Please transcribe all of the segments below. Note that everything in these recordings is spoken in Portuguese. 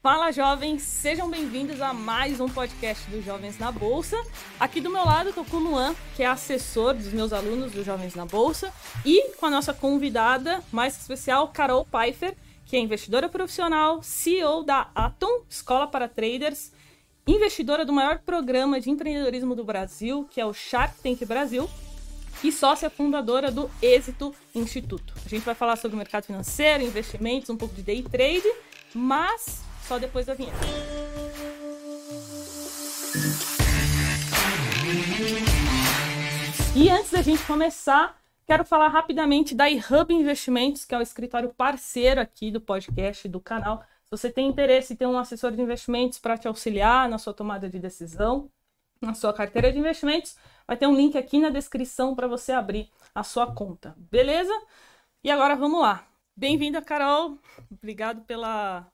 Fala jovens, sejam bem-vindos a mais um podcast dos Jovens na Bolsa. Aqui do meu lado estou com o Luan, que é assessor dos meus alunos dos Jovens na Bolsa, e com a nossa convidada mais especial, Carol Pfeiffer, que é investidora profissional, CEO da Atom, Escola para Traders, investidora do maior programa de empreendedorismo do Brasil, que é o Shark Tank Brasil, e sócia fundadora do Êxito Instituto. A gente vai falar sobre o mercado financeiro, investimentos, um pouco de day trade, mas só depois da vinheta. E antes da gente começar, quero falar rapidamente da iHub Investimentos, que é o escritório parceiro aqui do podcast do canal. Se você tem interesse em ter um assessor de investimentos para te auxiliar na sua tomada de decisão, na sua carteira de investimentos, vai ter um link aqui na descrição para você abrir a sua conta, beleza? E agora vamos lá. Bem-vinda, Carol. Obrigado pela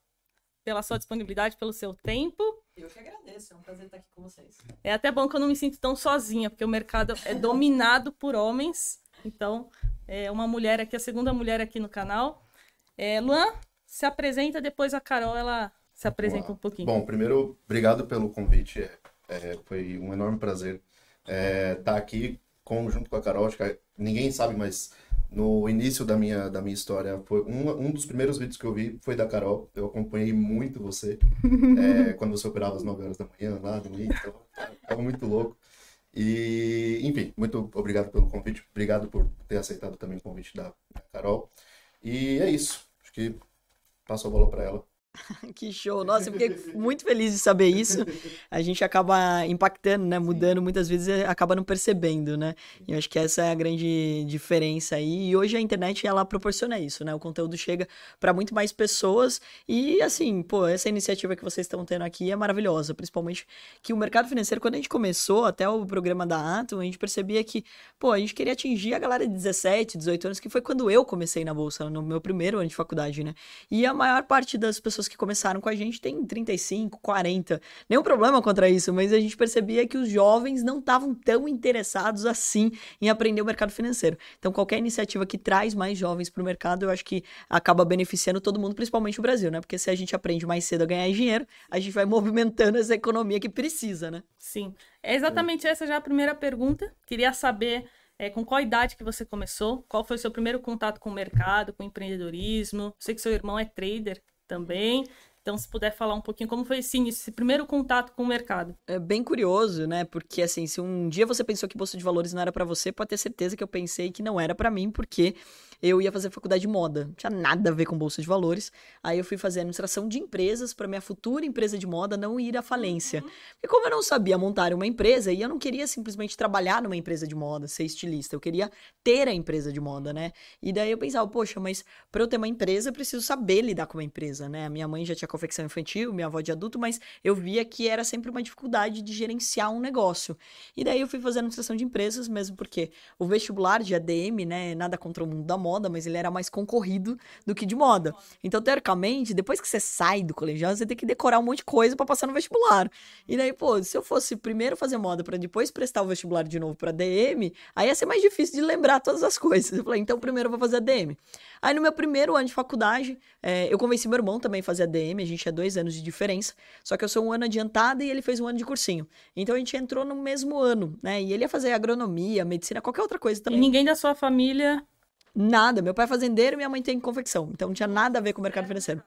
pela sua disponibilidade, pelo seu tempo. Eu que agradeço, é um prazer estar aqui com vocês. É até bom que eu não me sinto tão sozinha, porque o mercado é dominado por homens. Então, é uma mulher aqui, a segunda mulher aqui no canal. É, Luan, se apresenta, depois a Carol, ela se apresenta um pouquinho. Bom, primeiro, obrigado pelo convite. É, é, foi um enorme prazer estar é, tá aqui com, junto com a Carol. Acho que ninguém sabe, mas no início da minha, da minha história, foi um, um dos primeiros vídeos que eu vi foi da Carol. Eu acompanhei muito você é, quando você operava às 9 horas da manhã lá no então tava muito louco. E, enfim, muito obrigado pelo convite, obrigado por ter aceitado também o convite da, da Carol. E é isso, acho que passo a bola para ela. que show! Nossa, eu fiquei muito feliz de saber isso. A gente acaba impactando, né? Mudando muitas vezes acaba não percebendo, né? E eu acho que essa é a grande diferença aí. E hoje a internet ela proporciona isso, né? O conteúdo chega para muito mais pessoas e assim, pô, essa iniciativa que vocês estão tendo aqui é maravilhosa, principalmente que o mercado financeiro quando a gente começou até o programa da Atom, a gente percebia que, pô, a gente queria atingir a galera de 17, 18 anos, que foi quando eu comecei na bolsa, no meu primeiro ano de faculdade, né? E a maior parte das pessoas pessoas que começaram com a gente têm 35, 40. Nenhum problema contra isso, mas a gente percebia que os jovens não estavam tão interessados assim em aprender o mercado financeiro. Então, qualquer iniciativa que traz mais jovens para o mercado, eu acho que acaba beneficiando todo mundo, principalmente o Brasil, né? Porque se a gente aprende mais cedo a ganhar dinheiro, a gente vai movimentando essa economia que precisa, né? Sim. É exatamente essa já a primeira pergunta. Queria saber é, com qual idade que você começou? Qual foi o seu primeiro contato com o mercado, com o empreendedorismo? Sei que seu irmão é trader também. Então, se puder falar um pouquinho como foi esse início, esse primeiro contato com o mercado. É bem curioso, né? Porque assim, se um dia você pensou que bolsa de valores não era para você, pode ter certeza que eu pensei que não era para mim, porque eu ia fazer faculdade de moda. Não tinha nada a ver com bolsa de valores. Aí eu fui fazer administração de empresas para minha futura empresa de moda não ir à falência. Uhum. E como eu não sabia montar uma empresa, e eu não queria simplesmente trabalhar numa empresa de moda, ser estilista, eu queria ter a empresa de moda, né? E daí eu pensava, poxa, mas para eu ter uma empresa, eu preciso saber lidar com uma empresa, né? A minha mãe já tinha confecção infantil, minha avó de adulto, mas eu via que era sempre uma dificuldade de gerenciar um negócio. E daí eu fui fazer administração de empresas, mesmo porque o vestibular de ADM, né, nada contra o mundo da moda, mas ele era mais concorrido do que de moda. Então, teoricamente, depois que você sai do colegial, você tem que decorar um monte de coisa para passar no vestibular. E daí, pô, se eu fosse primeiro fazer moda para depois prestar o vestibular de novo para DM, aí ia ser mais difícil de lembrar todas as coisas. Eu falei, então primeiro eu vou fazer ADM. Aí no meu primeiro ano de faculdade, é, eu convenci meu irmão também a fazer ADM, a gente é dois anos de diferença, só que eu sou um ano adiantada e ele fez um ano de cursinho. Então a gente entrou no mesmo ano, né? E ele ia fazer agronomia, medicina, qualquer outra coisa também. E ninguém da sua família Nada. Meu pai é fazendeiro e minha mãe tem confecção. Então não tinha nada a ver com o mercado financeiro.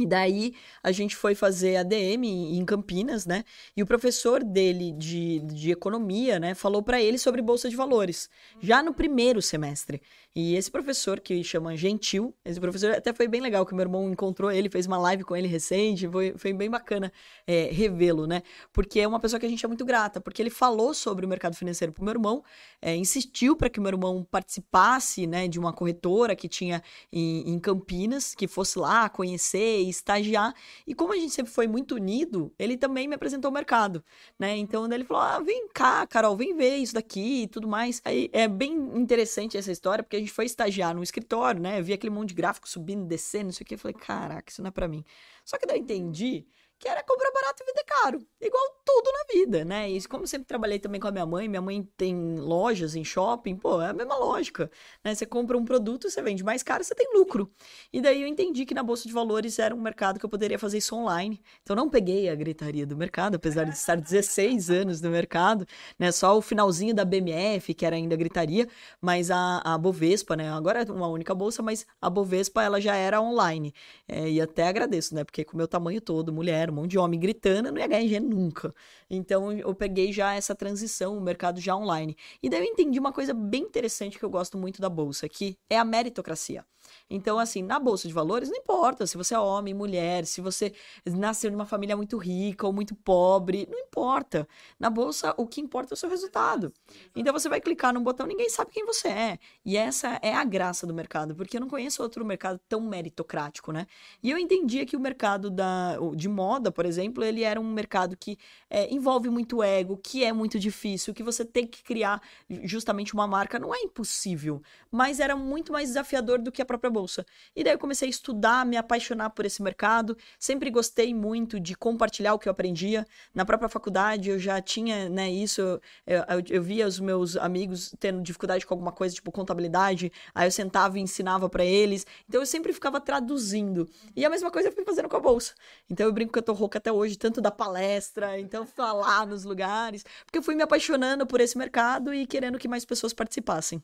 E daí a gente foi fazer ADM em Campinas, né? E o professor dele de, de economia, né, falou para ele sobre bolsa de valores, já no primeiro semestre. E esse professor, que chama Gentil, esse professor até foi bem legal, que meu irmão encontrou ele, fez uma live com ele recente, foi, foi bem bacana é, revê-lo, né? Porque é uma pessoa que a gente é muito grata, porque ele falou sobre o mercado financeiro pro meu irmão, é, insistiu para que meu irmão participasse, né, de uma corretora que tinha em, em Campinas, que fosse lá conhecer estagiar. E como a gente sempre foi muito unido, ele também me apresentou o mercado, né? Então ele falou: ah, vem cá, Carol, vem ver isso daqui e tudo mais. Aí é bem interessante essa história, porque a gente foi estagiar no escritório, né? Eu vi aquele monte de gráfico subindo, descendo, não sei o que. Eu falei, caraca, isso não é pra mim. Só que daí eu entendi que era comprar barato e vender caro. Igual tudo na vida, né? E como sempre trabalhei também com a minha mãe, minha mãe tem lojas em shopping, pô, é a mesma lógica, né? Você compra um produto, você vende mais caro, você tem lucro. E daí eu entendi que na bolsa de valores era um mercado que eu poderia fazer isso online. Então não peguei a gritaria do mercado, apesar de estar 16 anos no mercado, né? Só o finalzinho da BMF, que era ainda gritaria, mas a, a Bovespa, né? Agora é uma única bolsa, mas a Bovespa ela já era online. É, e até agradeço, né? Porque com o meu tamanho todo, mulher, um monte de homem gritando, eu não ia ganhar dinheiro nunca. Então eu peguei já essa transição, o mercado já online. E daí eu entendi uma coisa bem interessante que eu gosto muito da bolsa, que é a meritocracia. Então, assim, na bolsa de valores, não importa se você é homem, mulher, se você nasceu numa família muito rica ou muito pobre, não importa. Na bolsa, o que importa é o seu resultado. Então, você vai clicar num botão, ninguém sabe quem você é. E essa é a graça do mercado, porque eu não conheço outro mercado tão meritocrático, né? E eu entendia que o mercado da, de moda, por exemplo, ele era um mercado que é, envolve muito ego, que é muito difícil, que você tem que criar justamente uma marca. Não é impossível, mas era muito mais desafiador do que a própria bolsa. E daí eu comecei a estudar, me apaixonar por esse mercado. Sempre gostei muito de compartilhar o que eu aprendia. Na própria faculdade eu já tinha, né, isso. Eu, eu, eu via os meus amigos tendo dificuldade com alguma coisa, tipo contabilidade. Aí eu sentava e ensinava para eles. Então eu sempre ficava traduzindo. E a mesma coisa eu fui fazendo com a bolsa. Então eu brinco que eu tô rouca até hoje, tanto da palestra, então falar nos lugares. Porque eu fui me apaixonando por esse mercado e querendo que mais pessoas participassem.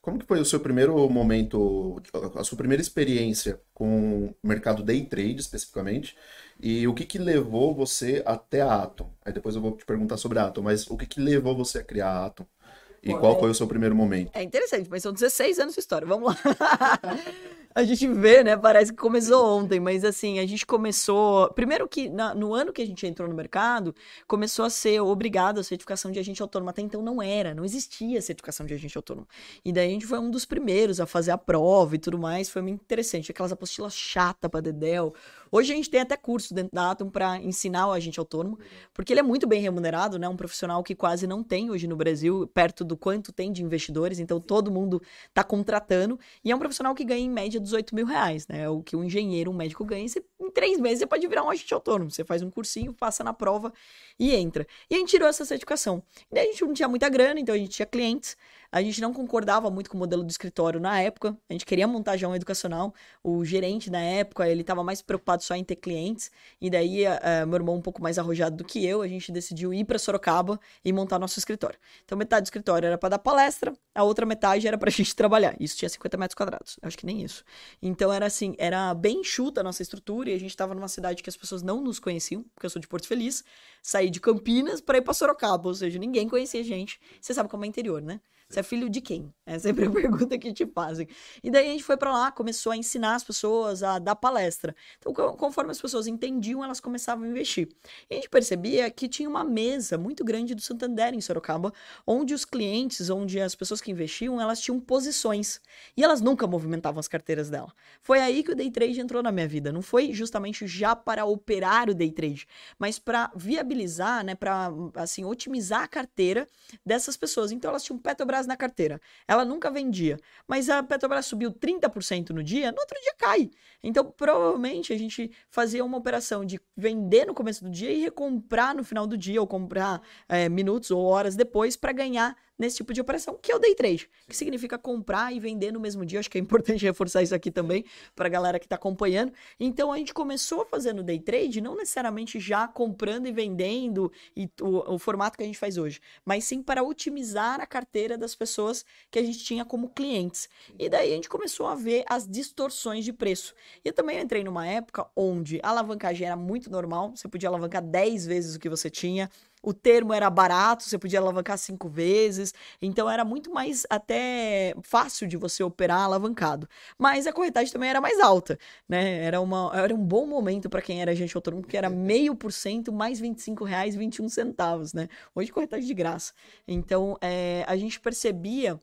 Como que foi o seu primeiro momento, a sua primeira experiência com o mercado day trade especificamente? E o que que levou você até a Atom? Aí depois eu vou te perguntar sobre a Atom, mas o que que levou você a criar a Atom? E Pô, qual é... foi o seu primeiro momento? É interessante, mas são 16 anos de história. Vamos lá. a gente vê, né? Parece que começou ontem, mas assim, a gente começou. Primeiro que na, no ano que a gente entrou no mercado, começou a ser obrigado a certificação de agente autônomo. Até então não era, não existia certificação de agente autônomo. E daí a gente foi um dos primeiros a fazer a prova e tudo mais. Foi muito interessante. Aquelas apostilas chatas pra Dedel. Hoje a gente tem até curso dentro da Atom para ensinar o agente autônomo, porque ele é muito bem remunerado, né? Um profissional que quase não tem hoje no Brasil, perto do quanto tem de investidores, então todo mundo está contratando. E é um profissional que ganha em média 18 mil reais, né? É o que um engenheiro, um médico ganha. Você, em três meses você pode virar um agente autônomo. Você faz um cursinho, passa na prova e entra. E a gente tirou essa certificação. E daí a gente não tinha muita grana, então a gente tinha clientes. A gente não concordava muito com o modelo do escritório na época. A gente queria montar já um educacional. O gerente na época, ele estava mais preocupado só em ter clientes. E daí, uh, meu irmão um pouco mais arrojado do que eu, a gente decidiu ir para Sorocaba e montar nosso escritório. Então, metade do escritório era para dar palestra, a outra metade era para a gente trabalhar. Isso tinha 50 metros quadrados. Acho que nem isso. Então, era assim, era bem enxuta a nossa estrutura e a gente estava numa cidade que as pessoas não nos conheciam, porque eu sou de Porto Feliz. Saí de Campinas para ir para Sorocaba, ou seja, ninguém conhecia a gente. Você sabe como é interior, né? Você é filho de quem? É sempre a pergunta que te fazem. E daí a gente foi para lá, começou a ensinar as pessoas a dar palestra. Então, conforme as pessoas entendiam, elas começavam a investir. E a gente percebia que tinha uma mesa muito grande do Santander em Sorocaba, onde os clientes, onde as pessoas que investiam, elas tinham posições. E elas nunca movimentavam as carteiras dela. Foi aí que o day trade entrou na minha vida. Não foi justamente já para operar o day trade, mas para viabilizar, né, para assim otimizar a carteira dessas pessoas. Então elas tinham Petrobras Petrobras na carteira. Ela nunca vendia. Mas a Petrobras subiu 30% no dia, no outro dia cai. Então, provavelmente, a gente fazia uma operação de vender no começo do dia e recomprar no final do dia, ou comprar é, minutos ou horas depois para ganhar nesse tipo de operação, que é o day trade, que significa comprar e vender no mesmo dia. Acho que é importante reforçar isso aqui também para a galera que está acompanhando. Então a gente começou fazendo day trade, não necessariamente já comprando e vendendo e o, o formato que a gente faz hoje, mas sim para otimizar a carteira das pessoas que a gente tinha como clientes. E daí a gente começou a ver as distorções de preço. E eu também entrei numa época onde a alavancagem era muito normal, você podia alavancar 10 vezes o que você tinha, o termo era barato, você podia alavancar cinco vezes, então era muito mais até fácil de você operar alavancado. Mas a corretagem também era mais alta, né? Era, uma, era um bom momento para quem era agente autônomo, porque era meio por cento mais 25 reais 21 centavos, né? Hoje corretagem de graça. Então é, a gente percebia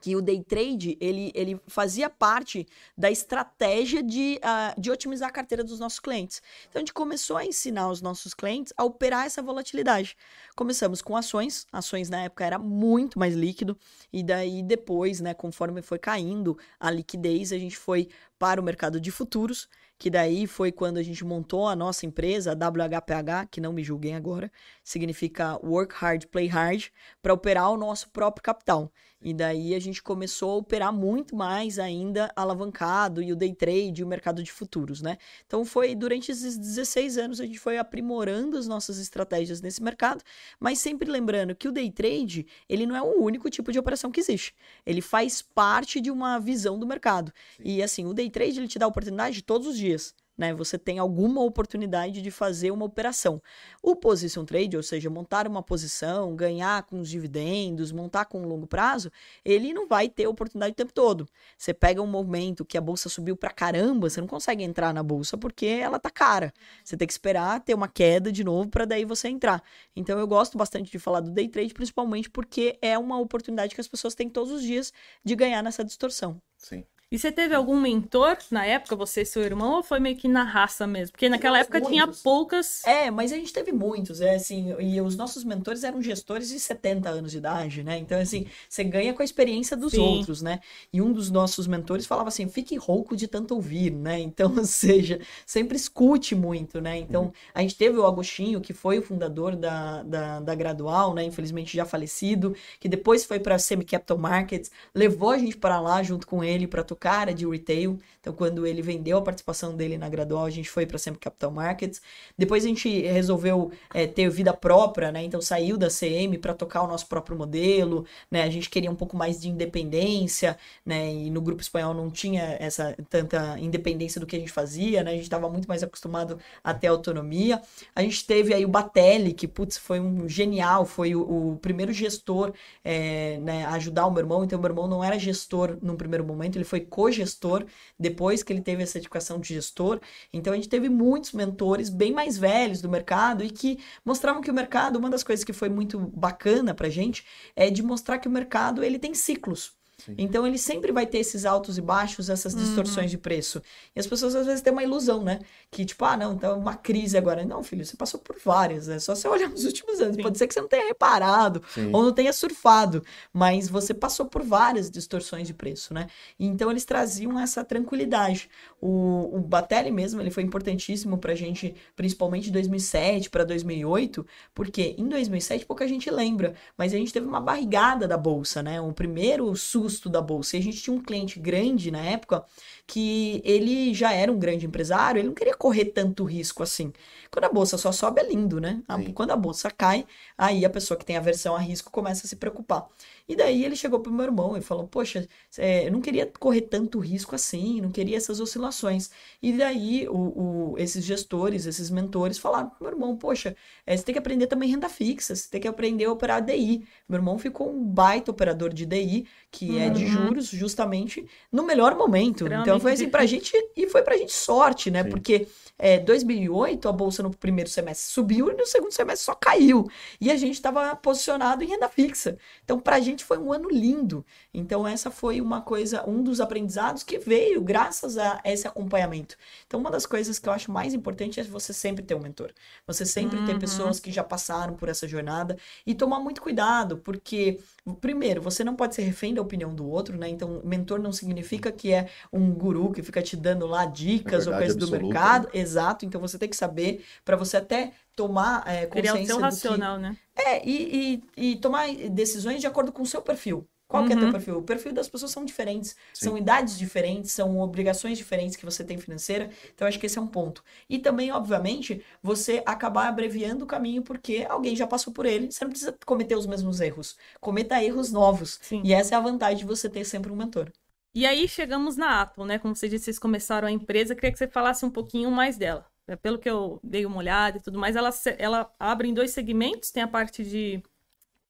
que o day trade ele, ele fazia parte da estratégia de, uh, de otimizar a carteira dos nossos clientes. Então a gente começou a ensinar os nossos clientes a operar essa volatilidade. Começamos com ações, ações na época era muito mais líquido, e daí depois, né, conforme foi caindo a liquidez, a gente foi para o mercado de futuros que daí foi quando a gente montou a nossa empresa, a WHPH, que não me julguem agora, significa Work Hard, Play Hard, para operar o nosso próprio capital. E daí a gente começou a operar muito mais ainda alavancado e o day trade e o mercado de futuros, né? Então foi durante esses 16 anos a gente foi aprimorando as nossas estratégias nesse mercado, mas sempre lembrando que o day trade, ele não é o único tipo de operação que existe. Ele faz parte de uma visão do mercado. Sim. E assim, o day trade ele te dá oportunidade todos os dias né? Você tem alguma oportunidade de fazer uma operação. O position trade, ou seja, montar uma posição, ganhar com os dividendos, montar com um longo prazo, ele não vai ter oportunidade o tempo todo. Você pega um momento que a bolsa subiu pra caramba, você não consegue entrar na bolsa porque ela tá cara. Você tem que esperar ter uma queda de novo para daí você entrar. Então eu gosto bastante de falar do day trade, principalmente porque é uma oportunidade que as pessoas têm todos os dias de ganhar nessa distorção. Sim. E você teve algum mentor na época, você e seu irmão, ou foi meio que na raça mesmo? Porque naquela época muitos. tinha poucas. É, mas a gente teve muitos, é assim, e os nossos mentores eram gestores de 70 anos de idade, né? Então, assim, você ganha com a experiência dos Sim. outros, né? E um dos nossos mentores falava assim: fique rouco de tanto ouvir, né? Então, ou seja, sempre escute muito, né? Então, uhum. a gente teve o Agostinho, que foi o fundador da, da, da Gradual, né? Infelizmente já falecido, que depois foi para Semi Capital Markets, levou a gente para lá junto com ele para cara de retail. Então, quando ele vendeu a participação dele na Gradual, a gente foi para Sempre Capital Markets. Depois a gente resolveu é, ter vida própria, né? Então, saiu da CM para tocar o nosso próprio modelo, né? A gente queria um pouco mais de independência, né? E no grupo espanhol não tinha essa tanta independência do que a gente fazia, né? A gente estava muito mais acostumado a ter autonomia. A gente teve aí o Batelli, que, putz, foi um genial, foi o, o primeiro gestor é, né, a ajudar o meu irmão. Então, meu irmão não era gestor num primeiro momento, ele foi co-gestor depois que ele teve essa educação de gestor. Então a gente teve muitos mentores bem mais velhos do mercado e que mostravam que o mercado, uma das coisas que foi muito bacana pra gente é de mostrar que o mercado ele tem ciclos. Então ele sempre vai ter esses altos e baixos, essas uhum. distorções uhum. de preço. E as pessoas às vezes têm uma ilusão, né? Que tipo, ah, não, então uma crise agora. Não, filho, você passou por várias, é só você olhar nos últimos anos. Sim. Pode ser que você não tenha reparado Sim. ou não tenha surfado, mas você passou por várias distorções de preço, né? então eles traziam essa tranquilidade. O, o Batelli mesmo, ele foi importantíssimo pra gente, principalmente de 2007 para 2008, porque em 2007 pouca gente lembra, mas a gente teve uma barrigada da bolsa, né? O primeiro susto da bolsa. E a gente tinha um cliente grande na época que ele já era um grande empresário, ele não queria correr tanto risco assim. Quando a bolsa só sobe é lindo, né? Quando a bolsa cai, aí a pessoa que tem aversão a risco começa a se preocupar. E daí ele chegou pro meu irmão e falou: Poxa, é, eu não queria correr tanto risco assim, não queria essas oscilações. E daí o, o, esses gestores, esses mentores falaram pro meu irmão: Poxa, é, você tem que aprender também renda fixa, você tem que aprender a operar DI. Meu irmão ficou um baita operador de DI, que uhum. é de uhum. juros, justamente no melhor momento. Então foi assim pra gente, e foi pra gente sorte, né? Sim. Porque é, 2008 a bolsa no primeiro semestre subiu e no segundo semestre só caiu. E a gente estava posicionado em renda fixa. Então, pra gente foi um ano lindo. Então, essa foi uma coisa, um dos aprendizados que veio graças a esse acompanhamento. Então, uma das coisas que eu acho mais importante é você sempre ter um mentor. Você sempre uhum. ter pessoas que já passaram por essa jornada e tomar muito cuidado, porque primeiro, você não pode ser refém da opinião do outro, né? Então, mentor não significa que é um guru que fica te dando lá dicas ou coisas do mercado. Exato. Então, você tem que saber para você até tomar é, consciência Criar o seu racional, que... né? É, e, e, e tomar decisões de acordo com o seu perfil. Qual uhum. que é teu uhum. perfil? O perfil das pessoas são diferentes, Sim. são idades diferentes, são obrigações diferentes que você tem financeira. Então, acho que esse é um ponto. E também, obviamente, você acabar abreviando o caminho porque alguém já passou por ele. Você não precisa cometer os mesmos erros. Cometa erros novos. Sim. E essa é a vantagem de você ter sempre um mentor. E aí chegamos na Apple, né? Como você disse, vocês começaram a empresa. Queria que você falasse um pouquinho mais dela. Pelo que eu dei uma olhada e tudo mais, ela, ela abre em dois segmentos. Tem a parte de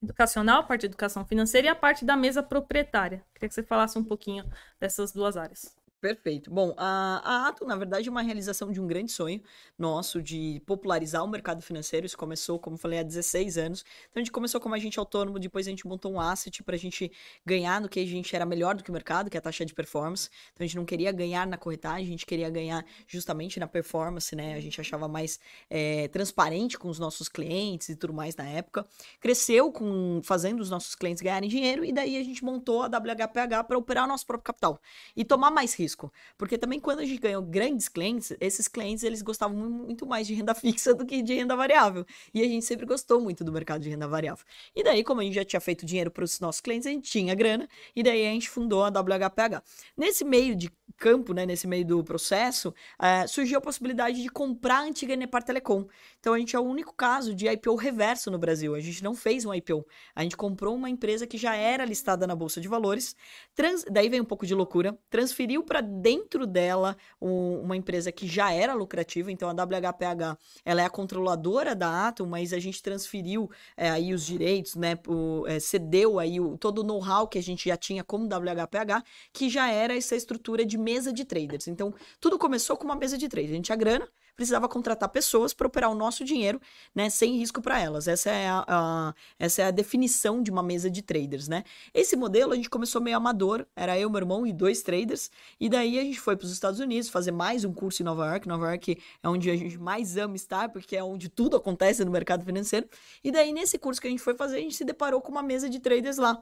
educacional, a parte de educação financeira e a parte da mesa proprietária. Queria que você falasse um pouquinho dessas duas áreas. Perfeito. Bom, a, a Ato, na verdade, é uma realização de um grande sonho nosso de popularizar o mercado financeiro. Isso começou, como falei, há 16 anos. Então, a gente começou como agente autônomo, depois a gente montou um asset para a gente ganhar no que a gente era melhor do que o mercado, que é a taxa de performance. Então, a gente não queria ganhar na corretagem, a gente queria ganhar justamente na performance, né? A gente achava mais é, transparente com os nossos clientes e tudo mais na época. Cresceu com fazendo os nossos clientes ganharem dinheiro e daí a gente montou a WHPH para operar o nosso próprio capital e tomar mais risco risco. Porque também quando a gente ganhou grandes clientes, esses clientes eles gostavam muito mais de renda fixa do que de renda variável. E a gente sempre gostou muito do mercado de renda variável. E daí, como a gente já tinha feito dinheiro para os nossos clientes, a gente tinha grana, e daí a gente fundou a WHPH. Nesse meio de campo, né, nesse meio do processo, é, surgiu a possibilidade de comprar a antiga Nepar Telecom. Então a gente é o único caso de IPO reverso no Brasil. A gente não fez um IPO. A gente comprou uma empresa que já era listada na Bolsa de Valores, trans... daí vem um pouco de loucura, transferiu para dentro dela um, uma empresa que já era lucrativa, então a WHPH ela é a controladora da Atom, mas a gente transferiu é, aí os direitos, né, o, é, cedeu aí o, todo o know-how que a gente já tinha como WHPH, que já era essa estrutura de mesa de traders. Então, tudo começou com uma mesa de trade. A gente tinha grana, precisava contratar pessoas para operar o nosso dinheiro, né, sem risco para elas. Essa é a, a, essa é a definição de uma mesa de traders, né? Esse modelo a gente começou meio amador, era eu, meu irmão e dois traders, e daí a gente foi para os Estados Unidos fazer mais um curso em Nova York. Nova York é onde a gente mais ama estar, porque é onde tudo acontece no mercado financeiro. E daí nesse curso que a gente foi fazer, a gente se deparou com uma mesa de traders lá.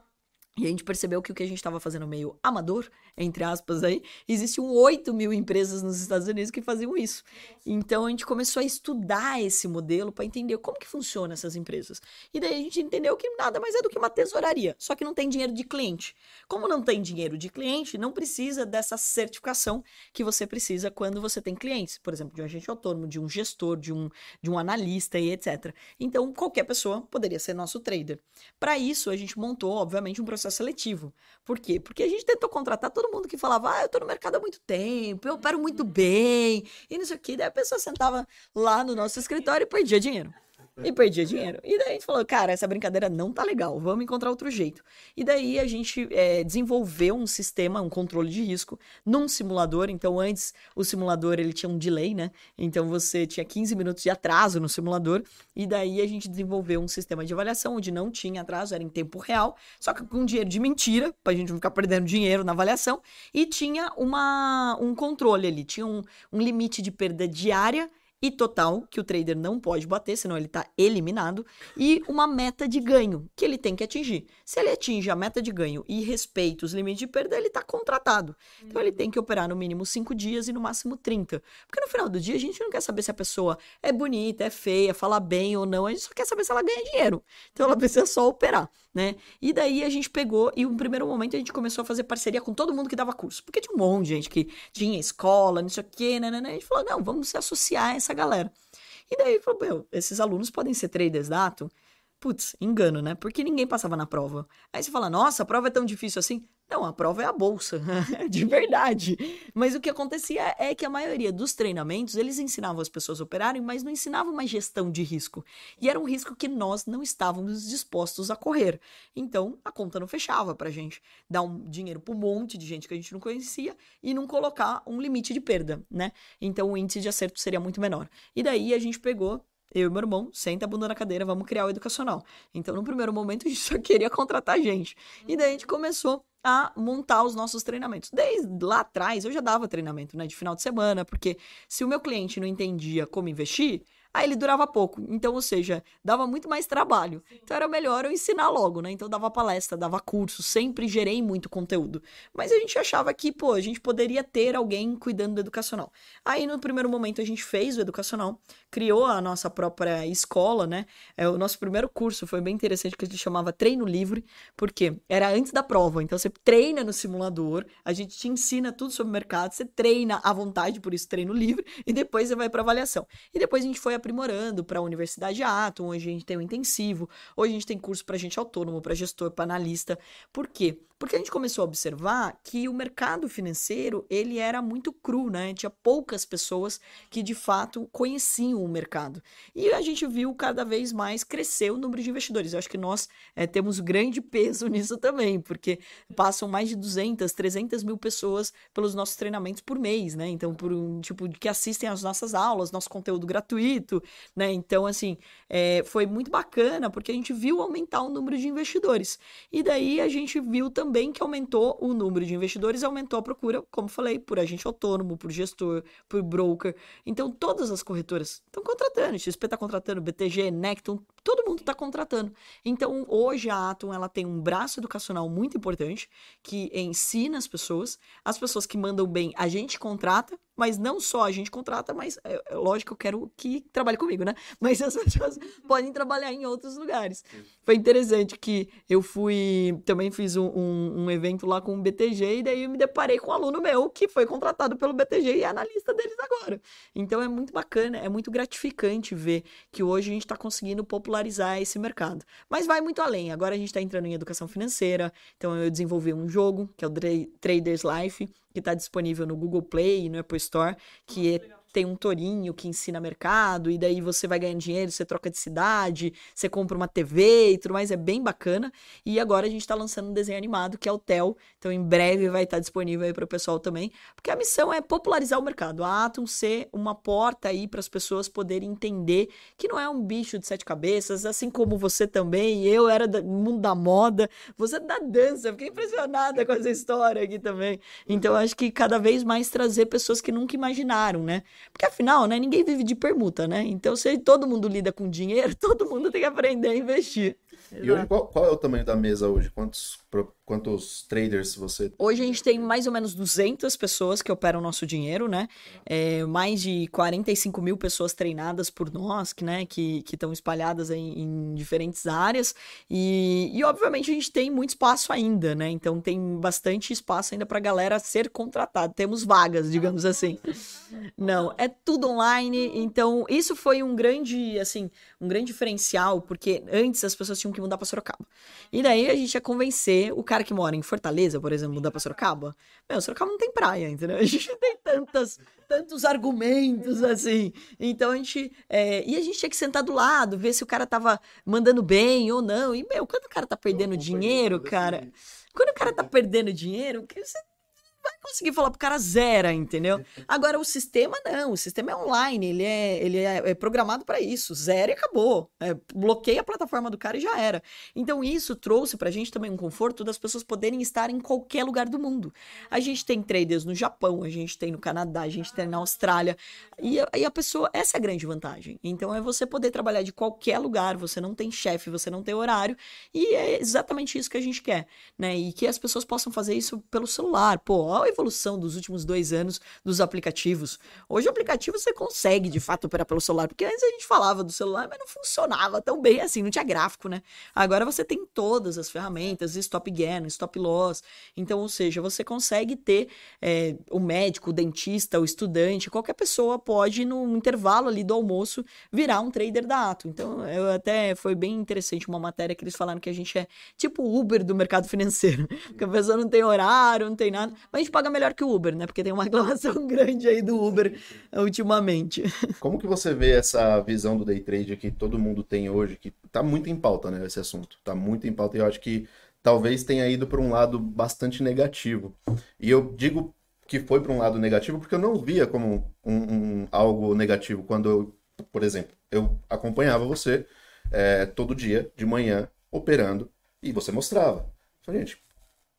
E a gente percebeu que o que a gente estava fazendo meio amador, entre aspas, aí, existiam 8 mil empresas nos Estados Unidos que faziam isso. Então a gente começou a estudar esse modelo para entender como que funciona essas empresas. E daí a gente entendeu que nada mais é do que uma tesouraria, só que não tem dinheiro de cliente. Como não tem dinheiro de cliente, não precisa dessa certificação que você precisa quando você tem clientes, por exemplo, de um agente autônomo, de um gestor, de um, de um analista e etc. Então qualquer pessoa poderia ser nosso trader. Para isso, a gente montou, obviamente, um processo processo seletivo. Por quê? Porque a gente tentou contratar todo mundo que falava, ah, eu tô no mercado há muito tempo, eu opero muito bem, e não sei o quê. Daí a pessoa sentava lá no nosso escritório e perdia dinheiro e perdia dinheiro. E daí a gente falou, cara, essa brincadeira não tá legal, vamos encontrar outro jeito. E daí a gente é, desenvolveu um sistema, um controle de risco num simulador. Então antes o simulador ele tinha um delay, né? Então você tinha 15 minutos de atraso no simulador. E daí a gente desenvolveu um sistema de avaliação onde não tinha atraso, era em tempo real, só que com dinheiro de mentira, pra gente não ficar perdendo dinheiro na avaliação. E tinha uma, um controle ali, tinha um, um limite de perda diária e total, que o trader não pode bater, senão ele está eliminado, e uma meta de ganho, que ele tem que atingir. Se ele atinge a meta de ganho e respeita os limites de perda, ele está contratado. Então ele tem que operar no mínimo 5 dias e no máximo 30. Porque no final do dia a gente não quer saber se a pessoa é bonita, é feia, fala bem ou não, a gente só quer saber se ela ganha dinheiro. Então ela precisa só operar, né? E daí a gente pegou, e no primeiro momento a gente começou a fazer parceria com todo mundo que dava curso. Porque tinha um monte de gente que tinha escola, não sei o quê, né, né, né. A gente falou, não, vamos se associar a essa galera. E daí falou, esses alunos podem ser traders da Atom? Putz, engano, né? Porque ninguém passava na prova. Aí você fala, nossa, a prova é tão difícil assim. Não, a prova é a bolsa, de verdade. Mas o que acontecia é que a maioria dos treinamentos, eles ensinavam as pessoas a operarem, mas não ensinavam uma gestão de risco. E era um risco que nós não estávamos dispostos a correr. Então, a conta não fechava pra gente. Dar um dinheiro pra um monte de gente que a gente não conhecia e não colocar um limite de perda, né? Então, o índice de acerto seria muito menor. E daí a gente pegou eu e meu irmão, senta a bunda na cadeira, vamos criar o educacional. Então, no primeiro momento, a gente só queria contratar gente. E daí a gente começou a montar os nossos treinamentos. Desde lá atrás, eu já dava treinamento, né, de final de semana, porque se o meu cliente não entendia como investir, aí ele durava pouco. Então, ou seja, dava muito mais trabalho. Então era melhor eu ensinar logo, né? Então dava palestra, dava curso, sempre gerei muito conteúdo. Mas a gente achava que, pô, a gente poderia ter alguém cuidando do educacional. Aí no primeiro momento a gente fez o educacional, criou a nossa própria escola, né? É, o nosso primeiro curso foi bem interessante que a gente chamava treino livre, porque era antes da prova. Então você treina no simulador, a gente te ensina tudo sobre o mercado, você treina à vontade, por isso treino livre, e depois você vai para avaliação. E depois a gente foi aprimorando para a Universidade Atom, hoje a gente tem o um intensivo, hoje a gente tem curso para gente autônomo, para gestor, para analista. Por quê? Porque a gente começou a observar que o mercado financeiro, ele era muito cru, né? Tinha poucas pessoas que de fato conheciam o mercado. E a gente viu cada vez mais crescer o número de investidores. Eu acho que nós é, temos grande peso nisso também, porque passam mais de 200, 300 mil pessoas pelos nossos treinamentos por mês, né? Então, por um tipo que assistem às nossas aulas, nosso conteúdo gratuito, né? Então, assim, é, foi muito bacana porque a gente viu aumentar o número de investidores. E daí a gente viu também também que aumentou o número de investidores, aumentou a procura, como falei, por agente autônomo, por gestor, por broker. Então, todas as corretoras estão contratando. XP está contratando, BTG, NEC, estão todo mundo está contratando. Então, hoje a Atom ela tem um braço educacional muito importante que ensina as pessoas. As pessoas que mandam bem, a gente contrata, mas não só a gente contrata, mas é, é lógico, eu quero que trabalhe comigo, né? Mas as pessoas podem trabalhar em outros lugares. Foi interessante que eu fui, também fiz um, um, um, evento lá com o BTG e daí eu me deparei com um aluno meu que foi contratado pelo BTG e é analista deles agora. Então é muito bacana, é muito gratificante ver que hoje a gente está conseguindo popularizar esse mercado. Mas vai muito além. Agora a gente está entrando em educação financeira, então eu desenvolvi um jogo que é o Traders Life que está disponível no Google Play e no Apple Store, que é tem um tourinho que ensina mercado, e daí você vai ganhando dinheiro, você troca de cidade, você compra uma TV e tudo mais, é bem bacana. E agora a gente está lançando um desenho animado que é o TEL, então em breve vai estar tá disponível aí para o pessoal também, porque a missão é popularizar o mercado, a Atom ser uma porta aí para as pessoas poderem entender que não é um bicho de sete cabeças, assim como você também, eu era do mundo da moda, você é da dança, fiquei impressionada com essa história aqui também. Então acho que cada vez mais trazer pessoas que nunca imaginaram, né? Porque afinal, né, ninguém vive de permuta, né? Então, se todo mundo lida com dinheiro, todo mundo tem que aprender a investir. E hoje, qual, qual, é o tamanho da mesa hoje? Quantos, quantos traders você... Hoje a gente tem mais ou menos 200 pessoas que operam nosso dinheiro, né? É, mais de 45 mil pessoas treinadas por nós, que, né, que estão espalhadas em, em, diferentes áreas. E, e, obviamente, a gente tem muito espaço ainda, né? Então, tem bastante espaço ainda para a galera ser contratada. Temos vagas, digamos assim. Não, é tudo online. Então, isso foi um grande, assim, um grande diferencial, porque antes as pessoas tinham que mudar para Sorocaba. E daí a gente ia convencer o cara que mora em Fortaleza, por exemplo, mudar para Sorocaba. Meu, Sorocaba não tem praia, entendeu? A gente não tem tantas, tantos argumentos assim. Então a gente. É... e a gente tinha que sentar do lado, ver se o cara tava mandando bem ou não. E, meu, quando o cara tá perdendo dinheiro, cara. Quando o cara tá perdendo dinheiro, você vai conseguir falar pro cara zera, entendeu? Agora, o sistema não, o sistema é online, ele é, ele é, é programado para isso, zero e acabou. É, bloqueia a plataforma do cara e já era. Então, isso trouxe pra gente também um conforto das pessoas poderem estar em qualquer lugar do mundo. A gente tem traders no Japão, a gente tem no Canadá, a gente tem na Austrália, e a, e a pessoa, essa é a grande vantagem. Então, é você poder trabalhar de qualquer lugar, você não tem chefe, você não tem horário, e é exatamente isso que a gente quer, né? E que as pessoas possam fazer isso pelo celular. Pô, a evolução dos últimos dois anos dos aplicativos. Hoje o aplicativo você consegue de fato operar pelo celular, porque antes a gente falava do celular, mas não funcionava tão bem assim, não tinha gráfico, né? Agora você tem todas as ferramentas, stop gain, stop loss. Então, ou seja, você consegue ter é, o médico, o dentista, o estudante, qualquer pessoa pode, no intervalo ali do almoço, virar um trader da Ato. Então, eu até foi bem interessante uma matéria que eles falaram que a gente é tipo Uber do mercado financeiro, que a pessoa não tem horário, não tem nada, mas paga melhor que o Uber, né? Porque tem uma reclamação grande aí do Uber ultimamente. Como que você vê essa visão do day trade que todo mundo tem hoje, que tá muito em pauta, né, esse assunto. Tá muito em pauta e eu acho que talvez tenha ido para um lado bastante negativo. E eu digo que foi para um lado negativo porque eu não via como um, um, algo negativo quando eu, por exemplo, eu acompanhava você é, todo dia de manhã operando e você mostrava. Gente,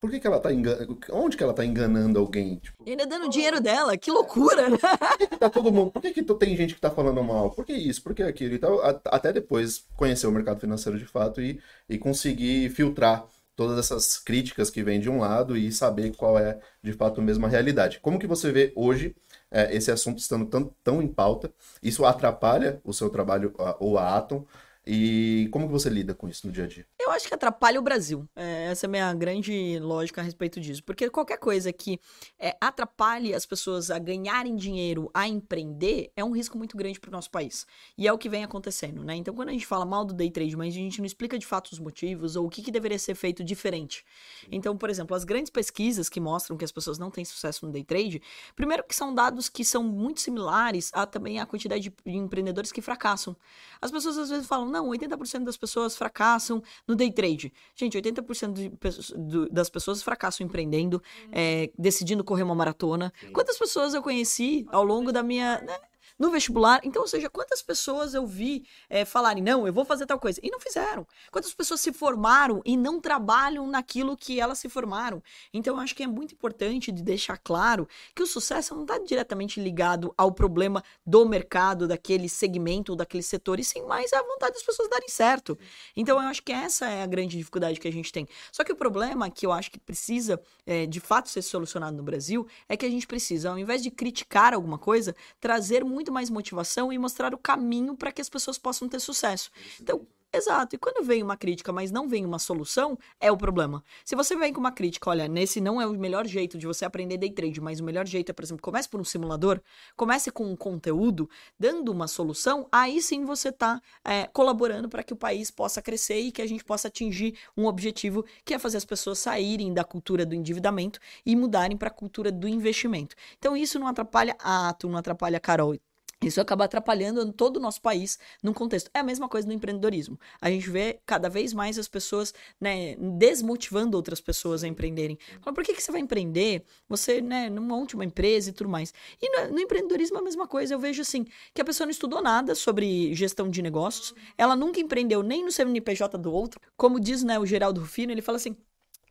por que, que ela tá enganando? Onde que ela tá enganando alguém? Tipo, ainda dando dinheiro dela, que loucura, né? Por que, que tá todo mundo. Por que, que tem gente que tá falando mal? Por que isso? Por que aquilo? Então, até depois conhecer o mercado financeiro de fato e, e conseguir filtrar todas essas críticas que vêm de um lado e saber qual é de fato a mesma realidade. Como que você vê hoje é, esse assunto estando tão, tão em pauta? Isso atrapalha o seu trabalho ou a Atom? E como que você lida com isso no dia a dia? Eu acho que atrapalha o Brasil. É, essa é a minha grande lógica a respeito disso. Porque qualquer coisa que é, atrapalhe as pessoas a ganharem dinheiro, a empreender, é um risco muito grande para o nosso país. E é o que vem acontecendo, né? Então, quando a gente fala mal do day trade, mas a gente não explica de fato os motivos ou o que, que deveria ser feito diferente. Então, por exemplo, as grandes pesquisas que mostram que as pessoas não têm sucesso no day trade, primeiro que são dados que são muito similares a também a quantidade de empreendedores que fracassam. As pessoas às vezes falam, não, 80% das pessoas fracassam no day trade. Gente, 80% de, do, das pessoas fracassam empreendendo, é, decidindo correr uma maratona. Quantas pessoas eu conheci ao longo da minha. Né, no vestibular. Então, ou seja, quantas pessoas eu vi é, falarem, não, eu vou fazer tal coisa, e não fizeram? Quantas pessoas se formaram e não trabalham naquilo que elas se formaram? Então, eu acho que é muito importante de deixar claro que o sucesso não está diretamente ligado ao problema do mercado, daquele segmento, daquele setor, e sim mais à vontade das pessoas darem certo. Então, eu acho que essa é a grande dificuldade que a gente tem. Só que o problema que eu acho que precisa, é, de fato, ser solucionado no Brasil é que a gente precisa, ao invés de criticar alguma coisa, trazer muito mais motivação e mostrar o caminho para que as pessoas possam ter sucesso. Então, Exato. E quando vem uma crítica, mas não vem uma solução, é o problema. Se você vem com uma crítica, olha, nesse não é o melhor jeito de você aprender day trade, mas o melhor jeito é, por exemplo, comece por um simulador, comece com um conteúdo, dando uma solução, aí sim você está é, colaborando para que o país possa crescer e que a gente possa atingir um objetivo que é fazer as pessoas saírem da cultura do endividamento e mudarem para a cultura do investimento. Então isso não atrapalha a Ato, não atrapalha a Carol isso acaba atrapalhando todo o nosso país num contexto. É a mesma coisa no empreendedorismo. A gente vê cada vez mais as pessoas né, desmotivando outras pessoas a empreenderem. Fala, por que, que você vai empreender? Você né, não monte uma empresa e tudo mais. E no, no, empreendedorismo é a mesma coisa. Eu vejo assim, que a pessoa não estudou nada sobre gestão de negócios, ela nunca empreendeu nem no CNPJ do outro. Como diz né, o Geraldo Rufino, ele fala assim,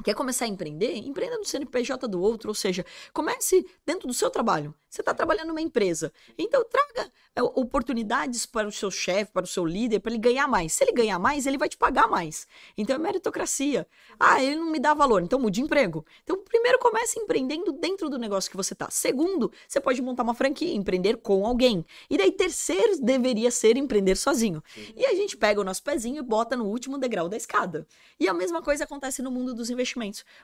Quer começar a empreender? Empreenda no CNPJ do outro, ou seja, comece dentro do seu trabalho. Você está trabalhando numa empresa. Então, traga é, oportunidades para o seu chefe, para o seu líder, para ele ganhar mais. Se ele ganhar mais, ele vai te pagar mais. Então, é meritocracia. Ah, ele não me dá valor, então mude emprego. Então, primeiro, comece empreendendo dentro do negócio que você está. Segundo, você pode montar uma franquia, empreender com alguém. E daí, terceiro, deveria ser empreender sozinho. E a gente pega o nosso pezinho e bota no último degrau da escada. E a mesma coisa acontece no mundo dos investimentos.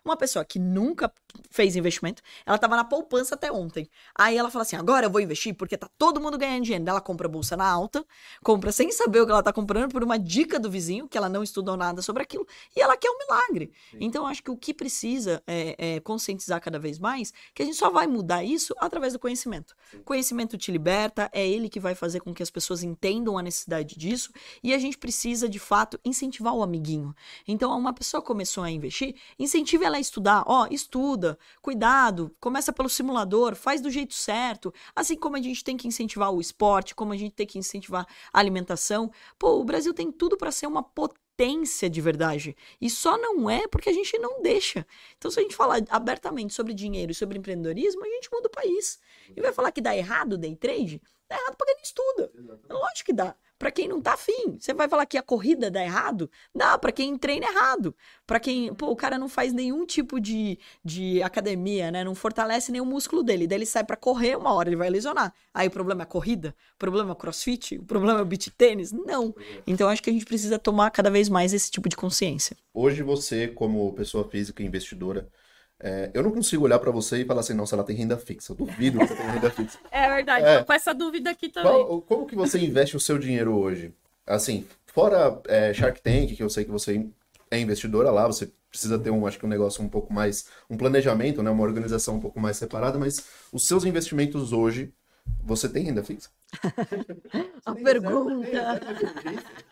Uma pessoa que nunca fez investimento, ela estava na poupança até ontem. Aí ela fala assim: agora eu vou investir porque tá todo mundo ganhando dinheiro. Ela compra a bolsa na alta, compra sem saber o que ela tá comprando por uma dica do vizinho, que ela não estudou nada sobre aquilo, e ela quer um milagre. Sim. Então, eu acho que o que precisa é, é, conscientizar cada vez mais que a gente só vai mudar isso através do conhecimento. Sim. Conhecimento te liberta, é ele que vai fazer com que as pessoas entendam a necessidade disso, e a gente precisa, de fato, incentivar o amiguinho. Então, uma pessoa começou a investir, incentive ela a estudar. Ó, estuda, cuidado, começa pelo simulador, faz do jeito certo. Assim como a gente tem que incentivar o esporte, como a gente tem que incentivar a alimentação. Pô, o Brasil tem tudo para ser uma potência de verdade. E só não é porque a gente não deixa. Então, se a gente falar abertamente sobre dinheiro e sobre empreendedorismo, a gente muda o país. E vai falar que dá errado o day trade? Dá errado pra quem não estuda. É lógico que dá para quem não tá afim. Você vai falar que a corrida dá errado? Dá, para quem treina errado. Para quem, pô, o cara não faz nenhum tipo de, de academia, né? Não fortalece nenhum músculo dele. Daí ele sai para correr uma hora, ele vai lesionar. Aí o problema é a corrida? O problema é o crossfit? O problema é o beach tênis? Não. Então acho que a gente precisa tomar cada vez mais esse tipo de consciência. Hoje você, como pessoa física investidora, é, eu não consigo olhar para você e falar assim, nossa, ela tem renda fixa. Eu duvido que você tenha renda fixa. É verdade, é. com essa dúvida aqui também. Qual, como que você investe o seu dinheiro hoje? Assim, fora é, Shark Tank, que eu sei que você é investidora lá, você precisa ter um, acho que um negócio um pouco mais, um planejamento, né, uma organização um pouco mais separada, mas os seus investimentos hoje, você tem renda fixa? a pergunta.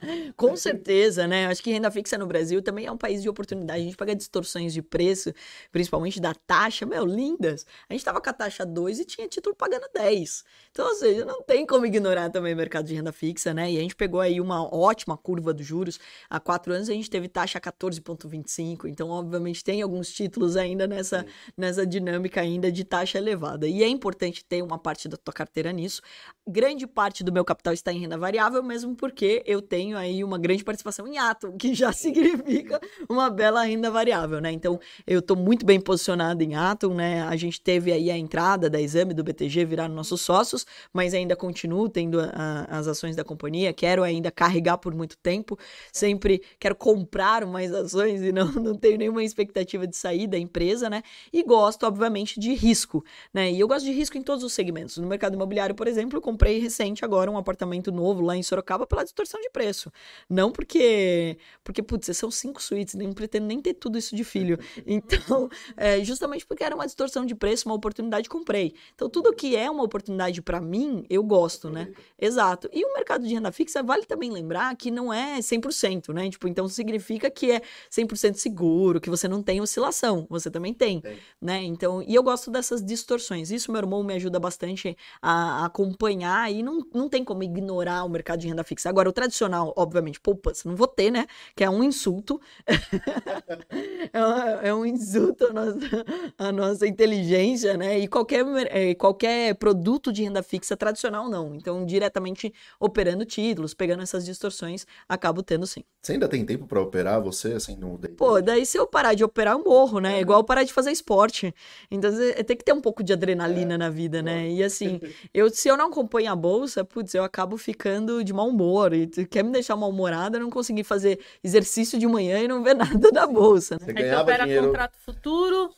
Com certeza, né? Acho que renda fixa no Brasil também é um país de oportunidade. A gente paga distorções de preço, principalmente da taxa, meu, lindas. A gente tava com a taxa 2 e tinha título pagando 10. Então, ou seja, não tem como ignorar também o mercado de renda fixa, né? E a gente pegou aí uma ótima curva dos juros. Há quatro anos a gente teve taxa 14,25. Então, obviamente, tem alguns títulos ainda nessa, nessa dinâmica ainda de taxa elevada. E é importante ter uma parte da tua carteira nisso. Grande grande parte do meu capital está em renda variável, mesmo porque eu tenho aí uma grande participação em ato, que já significa uma bela renda variável, né? Então, eu estou muito bem posicionado em Atom, né? A gente teve aí a entrada da exame do BTG virar nossos sócios, mas ainda continuo tendo a, a, as ações da companhia, quero ainda carregar por muito tempo, sempre quero comprar mais ações e não, não tenho nenhuma expectativa de sair da empresa, né? E gosto, obviamente, de risco, né? E eu gosto de risco em todos os segmentos. No mercado imobiliário, por exemplo, eu comprei recente agora um apartamento novo lá em Sorocaba pela distorção de preço. Não porque, porque putz, são cinco suítes, nem pretendo nem ter tudo isso de filho. Então, é, justamente porque era uma distorção de preço, uma oportunidade, comprei. Então, tudo que é uma oportunidade para mim, eu gosto, né? Exato. E o mercado de renda fixa, vale também lembrar que não é 100%, né? Tipo, então significa que é 100% seguro, que você não tem oscilação. Você também tem, tem, né? Então, e eu gosto dessas distorções. Isso meu irmão me ajuda bastante a acompanhar aí não, não tem como ignorar o mercado de renda fixa. Agora, o tradicional, obviamente, poupança, não vou ter, né? Que é um insulto. é, um, é, um, insulto à nossa, à nossa inteligência, né? E qualquer, é, qualquer produto de renda fixa tradicional, não. Então, diretamente operando títulos, pegando essas distorções, acabo tendo sim. Você ainda tem tempo para operar você, assim, no day Pô, daí se eu parar de operar, eu morro, né? É igual parar de fazer esporte. Então, tem que ter um pouco de adrenalina é, na vida, né? E assim, eu, se eu não acompanho a bolsa, putz, eu acabo ficando de mau humor. E tu quer me deixar mal-humorada, eu não conseguir fazer exercício de manhã e não ver nada da bolsa. Né? Você ganhava Aí tu opera dinheiro... contrato futuro,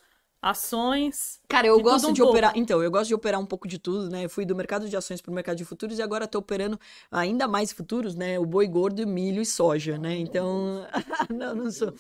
ações. Cara, eu gosto um de pouco. operar. Então, eu gosto de operar um pouco de tudo, né? Eu fui do mercado de ações para o mercado de futuros e agora estou operando ainda mais futuros, né? O boi gordo, milho e soja, né? Então, não, não sou.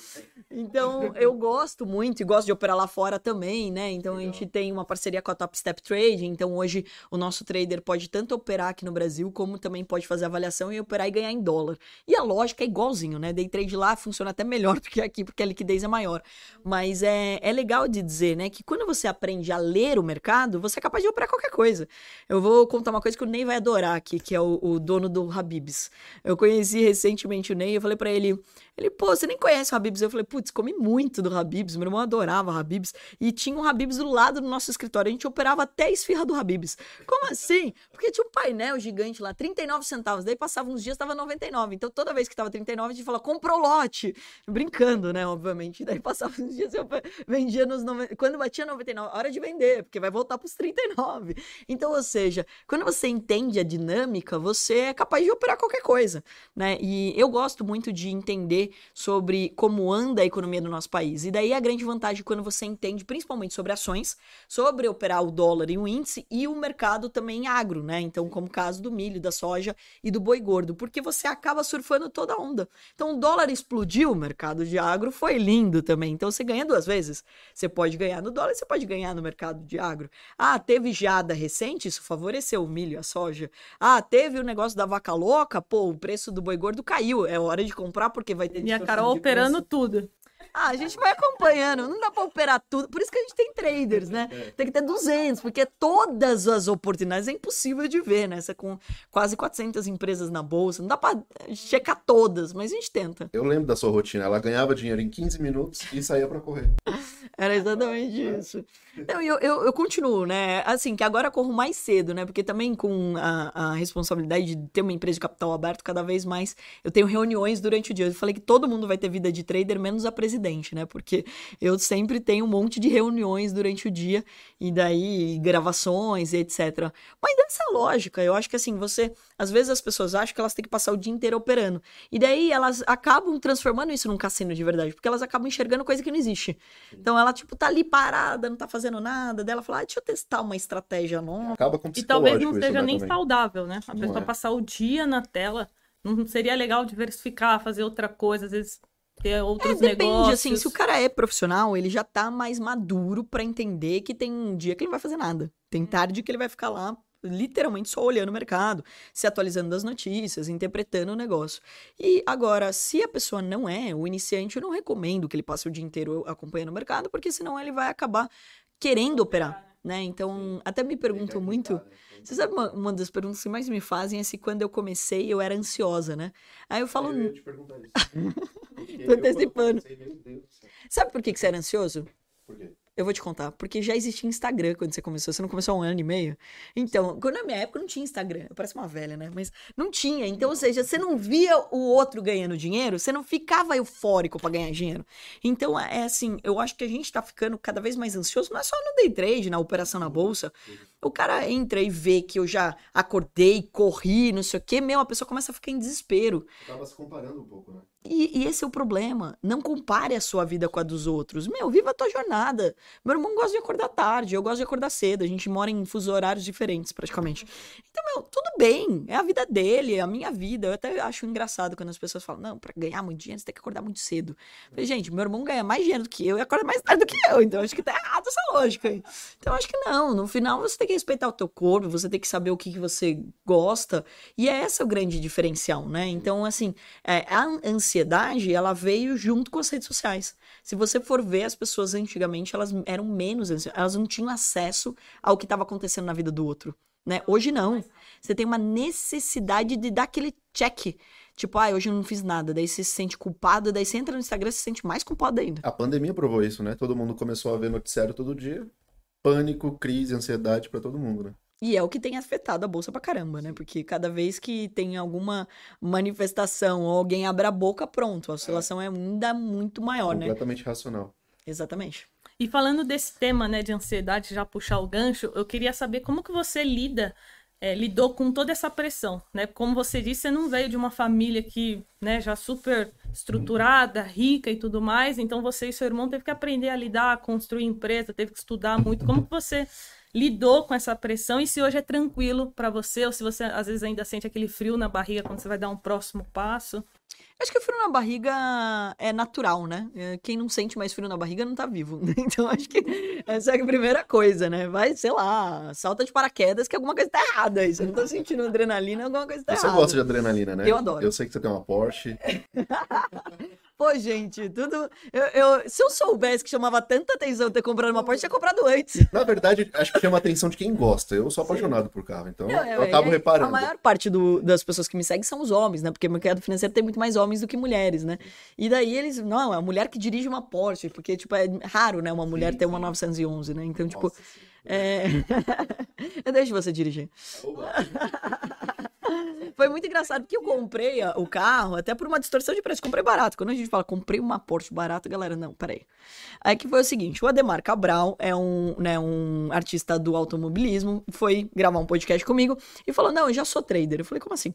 Então, eu gosto muito e gosto de operar lá fora também, né? Então, a gente tem uma parceria com a Top Step Trade. Então, hoje o nosso trader pode tanto operar aqui no Brasil, como também pode fazer avaliação e operar e ganhar em dólar. E a lógica é igualzinho, né? Day trade lá funciona até melhor do que aqui, porque a liquidez é maior. Mas é, é legal de dizer, né? Que quando você aprende a ler o mercado, você é capaz de operar qualquer coisa. Eu vou contar uma coisa que o Ney vai adorar aqui, que é o, o dono do Habibs. Eu conheci recentemente o Ney, eu falei para ele, ele, pô, você nem conhece o Habibs? Eu falei, putz, comi muito do Habibs, meu irmão adorava Habibs, e tinha um Habibs do lado do nosso escritório, a gente operava até a esfirra do Habibs. Como assim? Porque tinha um painel gigante lá, 39 centavos, daí passava uns dias, tava 99, então toda vez que tava 39, a gente falava, comprou lote, brincando, né, obviamente, daí passava uns dias, eu vendia nos, quando batia 99, hora de vender, porque vai voltar pros 39. Então, ou seja, quando você entende a dinâmica, você é capaz de operar qualquer coisa, né, e eu gosto muito de entender sobre como anda a economia do nosso país. E daí a grande vantagem quando você entende principalmente sobre ações, sobre operar o dólar em um índice e o mercado também agro, né? Então, como o caso do milho, da soja e do boi gordo, porque você acaba surfando toda a onda. Então, o dólar explodiu, o mercado de agro foi lindo também. Então, você ganha duas vezes. Você pode ganhar no dólar, você pode ganhar no mercado de agro. Ah, teve geada recente, isso favoreceu o milho e a soja. Ah, teve o negócio da vaca louca, pô, o preço do boi gordo caiu. É hora de comprar porque vai Minha Carol operando tudo. Ah, a gente vai acompanhando, não dá pra operar tudo. Por isso que a gente tem traders, né? É. Tem que ter 200, porque todas as oportunidades é impossível de ver, né? Você com quase 400 empresas na bolsa, não dá pra checar todas, mas a gente tenta. Eu lembro da sua rotina, ela ganhava dinheiro em 15 minutos e saía para correr. Era exatamente isso. Eu, eu, eu, continuo, né? Assim, que agora corro mais cedo, né? Porque também com a, a, responsabilidade de ter uma empresa de capital aberto, cada vez mais eu tenho reuniões durante o dia. Eu falei que todo mundo vai ter vida de trader, menos a presidente, né? Porque eu sempre tenho um monte de reuniões durante o dia, e daí gravações e etc. Mas dessa lógica, eu acho que assim, você. Às vezes as pessoas acham que elas têm que passar o dia inteiro operando. E daí elas acabam transformando isso num cassino de verdade, porque elas acabam enxergando coisa que não existe. Então ela, tipo, tá ali parada, não tá fazendo nada, dela falar, ah, deixa eu testar uma estratégia nova. Acaba com E talvez não seja nem também. saudável, né? A pessoa é. passar o dia na tela, não seria legal diversificar, fazer outra coisa, às vezes ter outros é, depende, negócios. assim, se o cara é profissional, ele já tá mais maduro para entender que tem um dia que ele não vai fazer nada. Tem tarde que ele vai ficar lá literalmente só olhando o mercado, se atualizando das notícias, interpretando o negócio. E agora, se a pessoa não é o iniciante, eu não recomendo que ele passe o dia inteiro acompanhando o mercado, porque senão ele vai acabar querendo operar, né? Então, até me perguntam muito. Você sabe uma, uma, das perguntas que mais me fazem é se quando eu comecei eu era ansiosa, né? Aí eu falo. Eu ia te perguntar isso. Tô antecipando. Sabe por que, que você era ansioso? Por quê? Eu vou te contar, porque já existia Instagram quando você começou. Você não começou há um ano e meio? Então, quando na minha época não tinha Instagram. Eu pareço uma velha, né? Mas não tinha. Então, ou seja, você não via o outro ganhando dinheiro, você não ficava eufórico para ganhar dinheiro. Então, é assim, eu acho que a gente tá ficando cada vez mais ansioso, não é só no day trade, na operação na bolsa. O cara entra e vê que eu já acordei, corri, não sei o quê, meu, a pessoa começa a ficar em desespero. Tava se comparando um pouco, né? E, e, esse é o problema. Não compare a sua vida com a dos outros. Meu, viva a tua jornada. Meu irmão gosta de acordar tarde, eu gosto de acordar cedo. A gente mora em fuso horários diferentes, praticamente. Então, meu, tudo bem. É a vida dele, é a minha vida. Eu até acho engraçado quando as pessoas falam: não, pra ganhar muito dinheiro você tem que acordar muito cedo. Eu falei, gente, meu irmão ganha mais dinheiro do que eu e acorda mais tarde do que eu. Então, acho que tá errado essa lógica aí. Então, acho que não. No final, você tem que respeitar o teu corpo, você tem que saber o que, que você gosta. E é esse o grande diferencial, né? Então, assim, é, a ansiedade ela veio junto com as redes sociais. Se você for ver, as pessoas antigamente, elas eram menos elas não tinham acesso ao que estava acontecendo na vida do outro. Né? Hoje não. Você tem uma necessidade de dar aquele check. Tipo, ah, hoje eu não fiz nada. Daí você se sente culpado, daí você entra no Instagram e se sente mais culpado ainda. A pandemia provou isso, né? Todo mundo começou a ver noticiário todo dia. Pânico, crise, ansiedade pra todo mundo, né? E é o que tem afetado a bolsa pra caramba, né? Porque cada vez que tem alguma manifestação ou alguém abre a boca, pronto, a oscilação é ainda muito maior, né? Completamente racional. Exatamente. E falando desse tema, né, de ansiedade, já puxar o gancho, eu queria saber como que você lida, é, lidou com toda essa pressão, né? Como você disse, você não veio de uma família que, né, já super estruturada, rica e tudo mais, então você e seu irmão teve que aprender a lidar, a construir empresa, teve que estudar muito. Como que você lidou com essa pressão e se hoje é tranquilo para você ou se você às vezes ainda sente aquele frio na barriga quando você vai dar um próximo passo? Acho que o frio na barriga é natural, né? É, Quem não sente mais frio na barriga não tá vivo. Então acho que essa é a primeira coisa, né? Vai, sei lá, salta de paraquedas que alguma coisa tá errada aí. Você não tá sentindo adrenalina, alguma coisa tá Você errada. gosta de adrenalina, né? Eu adoro. Eu sei que você tem uma Porsche. Pô, gente, tudo. Eu, eu- se eu soubesse que chamava tanta atenção ter comprado uma Porsche, tinha comprado antes. Na verdade, acho que chama a atenção de quem gosta. Eu sou apaixonado por carro, então Não, é, eu acabo é, reparando. A maior parte do- das pessoas que me seguem são os homens, né? Porque o mercado financeiro tem muito mais homens do que mulheres, né? E daí eles, não, é a mulher que dirige uma Porsche, porque, tipo, é raro, né? Uma mulher ter uma 911, né? Então, tipo, Nossa, sim. é... eu deixo você dirigir. Foi muito engraçado, porque eu comprei o carro até por uma distorção de preço. Comprei barato. Quando a gente fala, comprei uma Porsche barata, galera, não, peraí. Aí que foi o seguinte, o Ademar Cabral é um, né, um artista do automobilismo, foi gravar um podcast comigo e falou, não, eu já sou trader. Eu falei, como assim?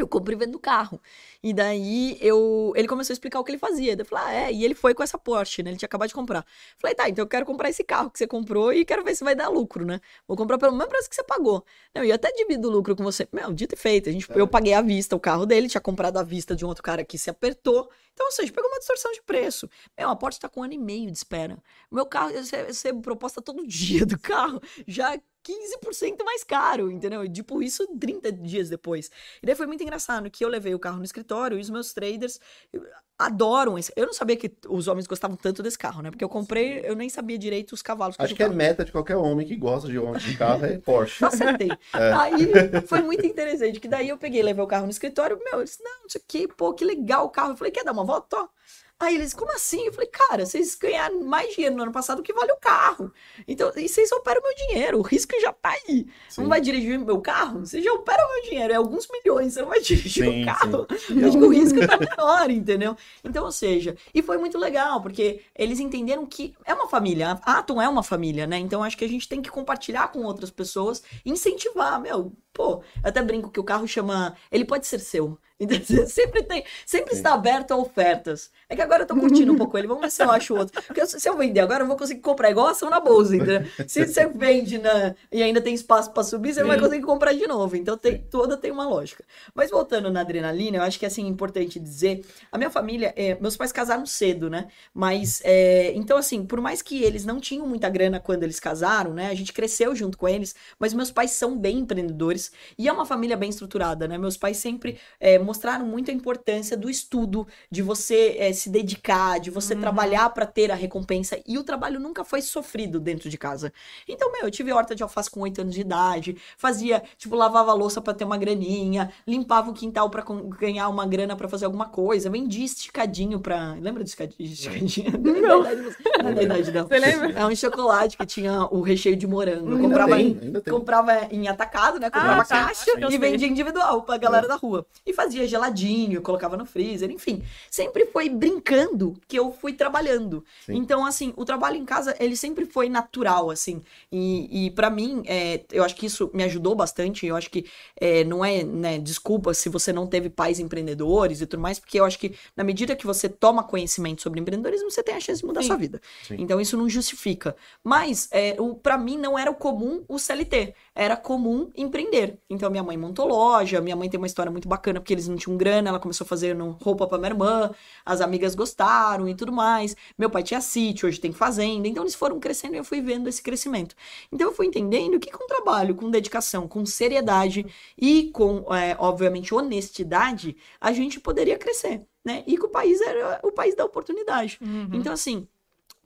Eu compro e vendo carro. E daí eu, ele começou a explicar o que ele fazia. Daí eu falei, ah, é. E ele foi com essa Porsche, né? Ele tinha acabado de comprar. Falei, tá, então eu quero comprar esse carro que você comprou e quero ver se vai dar lucro, né? Vou comprar pelo mesmo preço que você pagou. Não, e até divido o lucro com você. Meu, dito e feito. A gente, Eu paguei à vista o carro dele, tinha comprado à vista de um outro cara que se apertou. Então, ou seja, pegou uma distorção de preço. Meu, a Porsche tá com um ano e meio de espera. O meu carro, eu recebo proposta todo dia do carro. Já 15% mais caro, entendeu? E, tipo, isso 30 dias depois. E daí foi muito engraçado que eu levei o carro no escritório e os meus traders eu- adoram esse. Eu não sabia que os homens gostavam tanto desse carro, né? Porque eu comprei, eu nem sabia direito os cavalos Acho do que é meta de qualquer homem que gosta de homem de carro é Porsche. Acertei. Aí foi muito interessante, que daí eu peguei, levei o carro no escritório, meu, eles, não, isso aqui, pô, que legal o carro. Eu falei, quer dar uma volta? Ó. Aí eles, como assim? Eu falei, cara, vocês ganharam mais dinheiro no ano passado do que vale o carro. Então, e vocês operam meu dinheiro, o risco já tá aí. Sim. Não vai dirigir meu carro? Você já opera meu dinheiro, é alguns milhões, você não vai dirigir Sim, o carro. que o risco tá menor, entendeu? Então, ou seja, e foi muito legal, porque eles entenderam que é uma família, a Atom é uma família, né? Então acho que a gente tem que compartilhar com outras pessoas, incentivar, meu, pô, eu até brinco que o carro chama, ele pode ser seu. Então, sempre tem, sempre está aberto a ofertas. É que agora eu tô curtindo um pouco ele, vamos ver se eu acho outro. Porque se eu vender agora, eu vou conseguir comprar igual ação na bolsa, entendeu? Se você vende na, e ainda tem espaço para subir, você não vai Sim. conseguir comprar de novo. Então tem, Sim. toda tem uma lógica. Mas voltando na adrenalina, eu acho que é assim, importante dizer, a minha família, é, meus pais casaram cedo, né? Mas, é, então assim, por mais que eles não tinham muita grana quando eles casaram, né? A gente cresceu junto com eles, mas meus pais são bem empreendedores e é uma família bem estruturada, né? Meus pais sempre é, mostraram muito a importância do estudo, de você é, se dedicar, de você Uhum. trabalhar para ter a recompensa e o trabalho nunca foi sofrido dentro de casa. Então, meu, eu tive horta de alface com 8 anos de idade, fazia, tipo, lavava a louça pra ter uma graninha, limpava o quintal pra con- ganhar uma grana pra fazer alguma coisa, vendia esticadinho pra. Lembra do esticadinho? Não. Não é da idade, não. Você lembra? É um chocolate que tinha o recheio de morango. Ainda comprava, tem, em, comprava em atacado, né? Comprava Ah, tá. caixa eu e vendia individual pra galera da rua. E fazia geladinho, colocava no freezer, enfim. Sempre foi brincando que eu fui trabalhando. Sim. Então, assim, o trabalho em casa, ele sempre foi natural, assim. E, e para mim, é, eu acho que isso me ajudou bastante. Eu acho que é, não é, né, desculpa se você não teve pais empreendedores e tudo mais, porque eu acho que na medida que você toma conhecimento sobre empreendedorismo, você tem a chance de mudar Sim. sua vida. Sim. Então, isso não justifica. Mas, é, para mim, não era o comum o CLT. Era comum empreender. Então, minha mãe montou loja, minha mãe tem uma história muito bacana, porque eles não tinham grana, ela começou fazendo roupa pra minha irmã, as amigas gostaram e tudo mais. Meu pai tinha sítio, hoje tem fazenda. Então, eles foram crescendo e eu fui vendo esse crescimento. Então, eu fui entendendo que com trabalho, com dedicação, com seriedade e com, é, obviamente, honestidade, a gente poderia crescer, né? E que o país era o país da oportunidade. Uhum. Então, assim,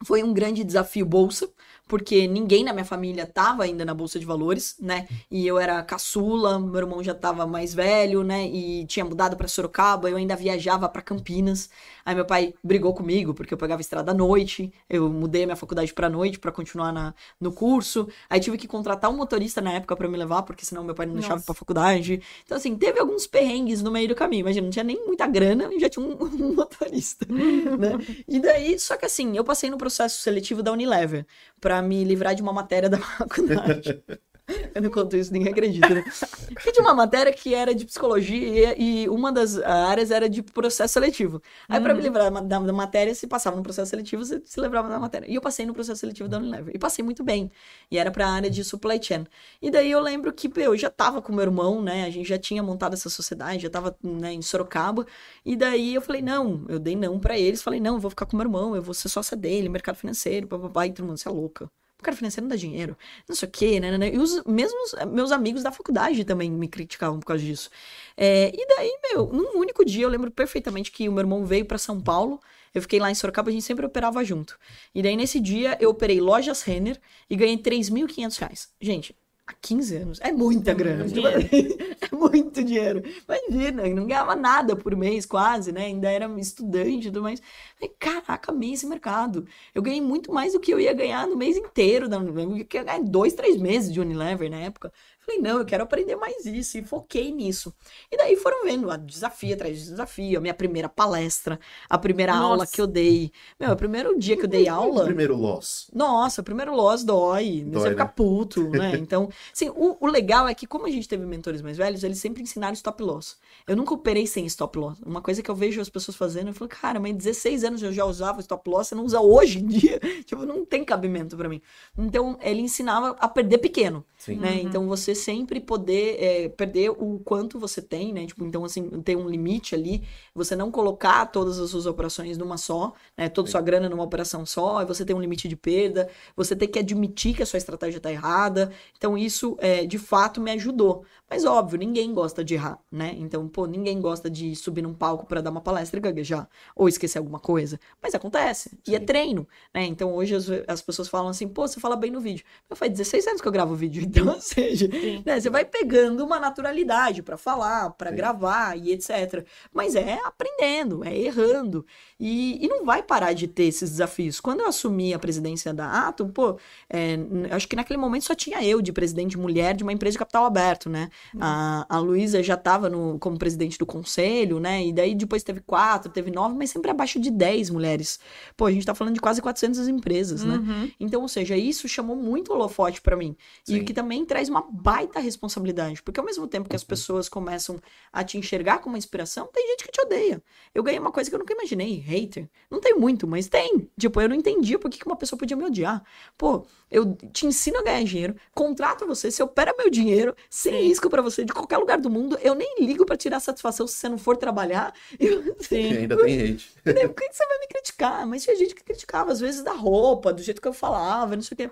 Foi um grande desafio bolsa, porque ninguém na minha família tava ainda na bolsa de valores, né? E eu era caçula, meu irmão já tava mais velho, né? E tinha mudado para Sorocaba, eu ainda viajava para Campinas. Aí meu pai brigou comigo porque eu pegava estrada à noite. Eu mudei a minha faculdade para noite para continuar na, no curso. Aí tive que contratar um motorista na época para me levar, porque senão meu pai não deixava para faculdade. Então assim, teve alguns perrengues no meio do caminho. Imagina, não tinha nem muita grana e já tinha um, um motorista, né? E daí, só que assim, eu passei no processo seletivo da Unilever para me livrar de uma matéria da faculdade. Eu não conto isso, ninguém acredita, né? Porque tinha uma matéria que era de psicologia e uma das áreas era de processo seletivo. Aí, uhum. pra me livrar da, da, matéria, se passava no processo seletivo, você se livrava da matéria. E eu passei no processo seletivo da Unilever. E passei muito bem. E era pra área de supply chain. E daí eu lembro que eu já tava com meu irmão, né? A gente já tinha montado essa sociedade, já tava né, em Sorocaba. E daí eu falei, não, eu dei não para eles. Falei, não, eu vou ficar com meu irmão, eu vou ser sócia dele, mercado financeiro, papapá. E todo mundo, você é louca cara financeiro não dá dinheiro, não sei o quê, né, né, né? E os mesmos meus amigos da faculdade também me criticavam por causa disso. É, e daí, meu, num único dia eu lembro perfeitamente que o meu irmão veio para São Paulo, eu fiquei lá em Sorocaba, a gente sempre operava junto. E daí nesse dia eu operei lojas Renner e ganhei 3.500 reais. Gente, há 15 anos. É muita é grana. Muito é muito dinheiro. Imagina, não ganhava nada por mês, quase, né? Ainda era estudante e tudo mais. Falei, caraca, amei esse mercado. Eu ganhei muito mais do que eu ia ganhar no mês inteiro. Eu ia ganhar dois, três meses de Unilever na época. Falei, não, eu quero aprender mais isso. E foquei nisso. E daí foram vendo a desafio atrás de desafio, a minha primeira palestra, a primeira Nossa. aula que eu dei. Meu, o primeiro dia que eu dei aula. O primeiro loss. Nossa, o primeiro loss dói. dói você né? fica puto, né? Então, assim, o, o, legal é que, como a gente teve mentores mais velhos, eles sempre ensinaram stop loss. Eu nunca operei sem stop loss. Uma coisa que eu vejo as pessoas fazendo, eu falo, cara, mas 16 anos eu já usava stop loss, você não usa hoje em dia. tipo, não tem cabimento para mim. Então, ele ensinava a perder pequeno. Sim. Né? Uhum. Então, você sempre poder é, perder o quanto você tem, né? Tipo, então, assim, tem um limite ali, você não colocar todas as suas operações numa só, né? Toda a sua grana numa operação só, e você tem um limite de perda, você tem que admitir que a sua estratégia tá errada. Então, isso, é, de fato, me ajudou. Mas, óbvio, ninguém gosta de errar, né? Então, pô, ninguém gosta de subir num palco para dar uma palestra e gaguejar, ou esquecer alguma coisa. Mas acontece, Sim. e é treino, né? Então, hoje as, as pessoas falam assim, pô, você fala bem no vídeo. Eu faz 16 anos que eu gravo vídeo, então, ou seja, né? Você vai pegando uma naturalidade para falar, para gravar e etc. Mas é aprendendo, é errando. E, e não vai parar de ter esses desafios. Quando eu assumi a presidência da Atom, pô, é, acho que naquele momento só tinha eu de presidente mulher de uma empresa de capital aberto, né? Uhum. A, a Luísa já estava como presidente do conselho, né? E daí depois teve quatro, teve nove, mas sempre abaixo de dez mulheres. Pô, a gente tá falando de quase 400 empresas, né? Uhum. Então, ou seja, isso chamou muito holofote para mim. Sim. E o que também traz uma baita responsabilidade, porque ao mesmo tempo que as uhum. pessoas começam a te enxergar como uma inspiração, tem gente que te odeia. Eu ganhei uma coisa que eu nunca imaginei, hater. Não tem muito, mas tem. Tipo, eu não entendia por que uma pessoa podia me odiar. Pô, eu te ensino a ganhar dinheiro, contrato você, você opera meu dinheiro, sem Sim. risco para você de qualquer lugar do mundo. Eu nem ligo para tirar satisfação se você não for trabalhar. Eu, Sim, ainda tem hate. Por que você vai me criticar? Mas tinha gente que criticava, às vezes, da roupa, do jeito que eu falava, não sei o quê.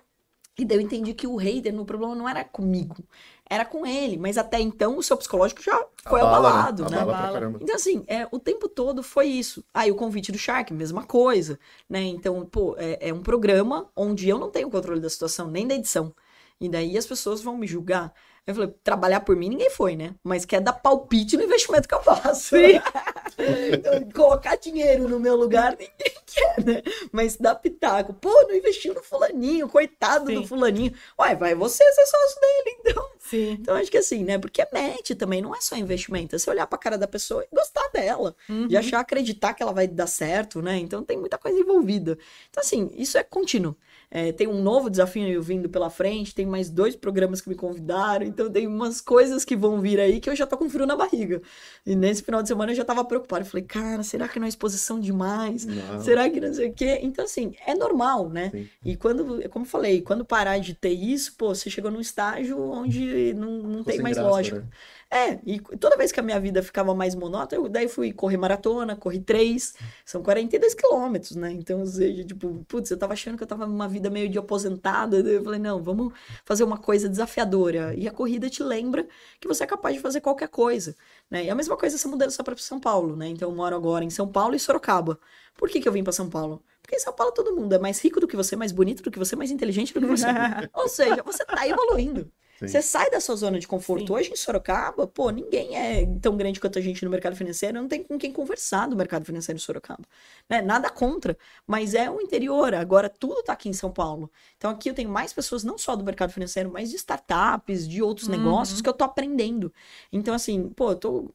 E daí eu entendi que o hater, no problema não era comigo, era com ele. Mas até então o seu psicológico já foi Abala, né? abalado, né? né? Então, assim, é, o tempo todo foi isso. Aí ah, o convite do Shark, mesma coisa, né? Então, pô, é, é um programa onde eu não tenho controle da situação, nem da edição. E daí as pessoas vão me julgar. Eu falei, trabalhar por mim ninguém foi, né? Mas quer dar palpite no investimento que eu faço. então, colocar dinheiro no meu lugar, ninguém quer, né? Mas dar pitaco. Pô, não investiu no fulaninho, coitado Sim. do fulaninho. Uai, vai você ser sócio dele, então. Sim. Então, acho que assim, né? Porque é match também, não é só investimento. É você olhar pra cara da pessoa e gostar dela. Uhum. E achar, acreditar que ela vai dar certo, né? Então, tem muita coisa envolvida. Então, assim, isso é contínuo. É, tem um novo desafio vindo pela frente, tem mais dois programas que me convidaram, então tem umas coisas que vão vir aí que eu já tô com frio na barriga. E nesse final de semana eu já tava preocupado. Eu falei, cara, será que não é exposição demais? Não. Será que não sei o quê? Então, assim, é normal, né? Sim. E quando, como eu falei, quando parar de ter isso, pô, você chegou num estágio onde não, não tem mais graça, lógica. Né? É, e toda vez que a minha vida ficava mais monótona, eu daí fui correr maratona, corri três, são 42 quilômetros, né? Então, ou seja, tipo, putz, eu tava achando que eu tava numa vida meio de aposentada, eu falei, não, vamos fazer uma coisa desafiadora. E a corrida te lembra que você é capaz de fazer qualquer coisa, né? E a mesma coisa essa mudança para São Paulo, né? Então, eu moro agora em São Paulo e Sorocaba. Por que que eu vim para São Paulo? Porque em São Paulo todo mundo é mais rico do que você, mais bonito do que você, mais inteligente do que você. Ou seja, você tá evoluindo. Sim. Você sai da sua zona de conforto. Sim. Hoje em Sorocaba, pô, ninguém é tão grande quanto a gente no mercado financeiro. Não tem com quem conversar do mercado financeiro em Sorocaba. Né? Nada contra, mas é o interior. Agora tudo tá aqui em São Paulo. Então aqui eu tenho mais pessoas, não só do mercado financeiro, mas de startups, de outros Uhum. negócios que eu tô aprendendo. Então, assim, pô, eu tô.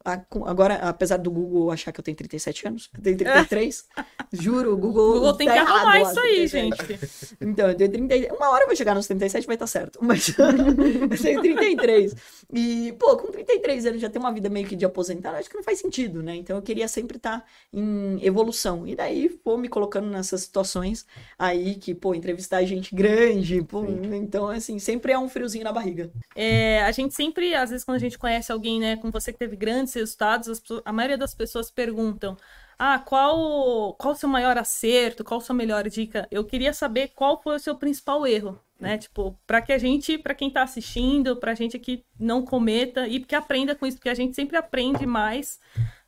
Agora, apesar do Google achar que eu tenho 37 anos, eu tenho 33. juro, o Google. O Google tem tá que errado arrumar lá, isso aí, 37. gente. Então, eu tenho 30. Uma hora eu vou chegar nos 37 vai estar certo. Mas eu tenho 33. E, pô, com 33 anos já ter uma vida meio que de aposentado, acho que não faz sentido, né? Então eu queria sempre estar em evolução. E daí, vou me colocando nessas situações aí que, pô, entrevistar gente grande, pô, então, assim, sempre é um friozinho na barriga. É, a gente sempre, às vezes, quando a gente conhece alguém, né, com você que teve grandes resultados, as a maioria das pessoas perguntam: Ah, qual, qual o seu maior acerto? Qual a sua melhor dica? Eu queria saber qual foi o seu principal erro, né? Tipo, para que a gente, para quem tá assistindo, pra gente aqui não cometa e que aprenda com isso, porque a gente sempre aprende mais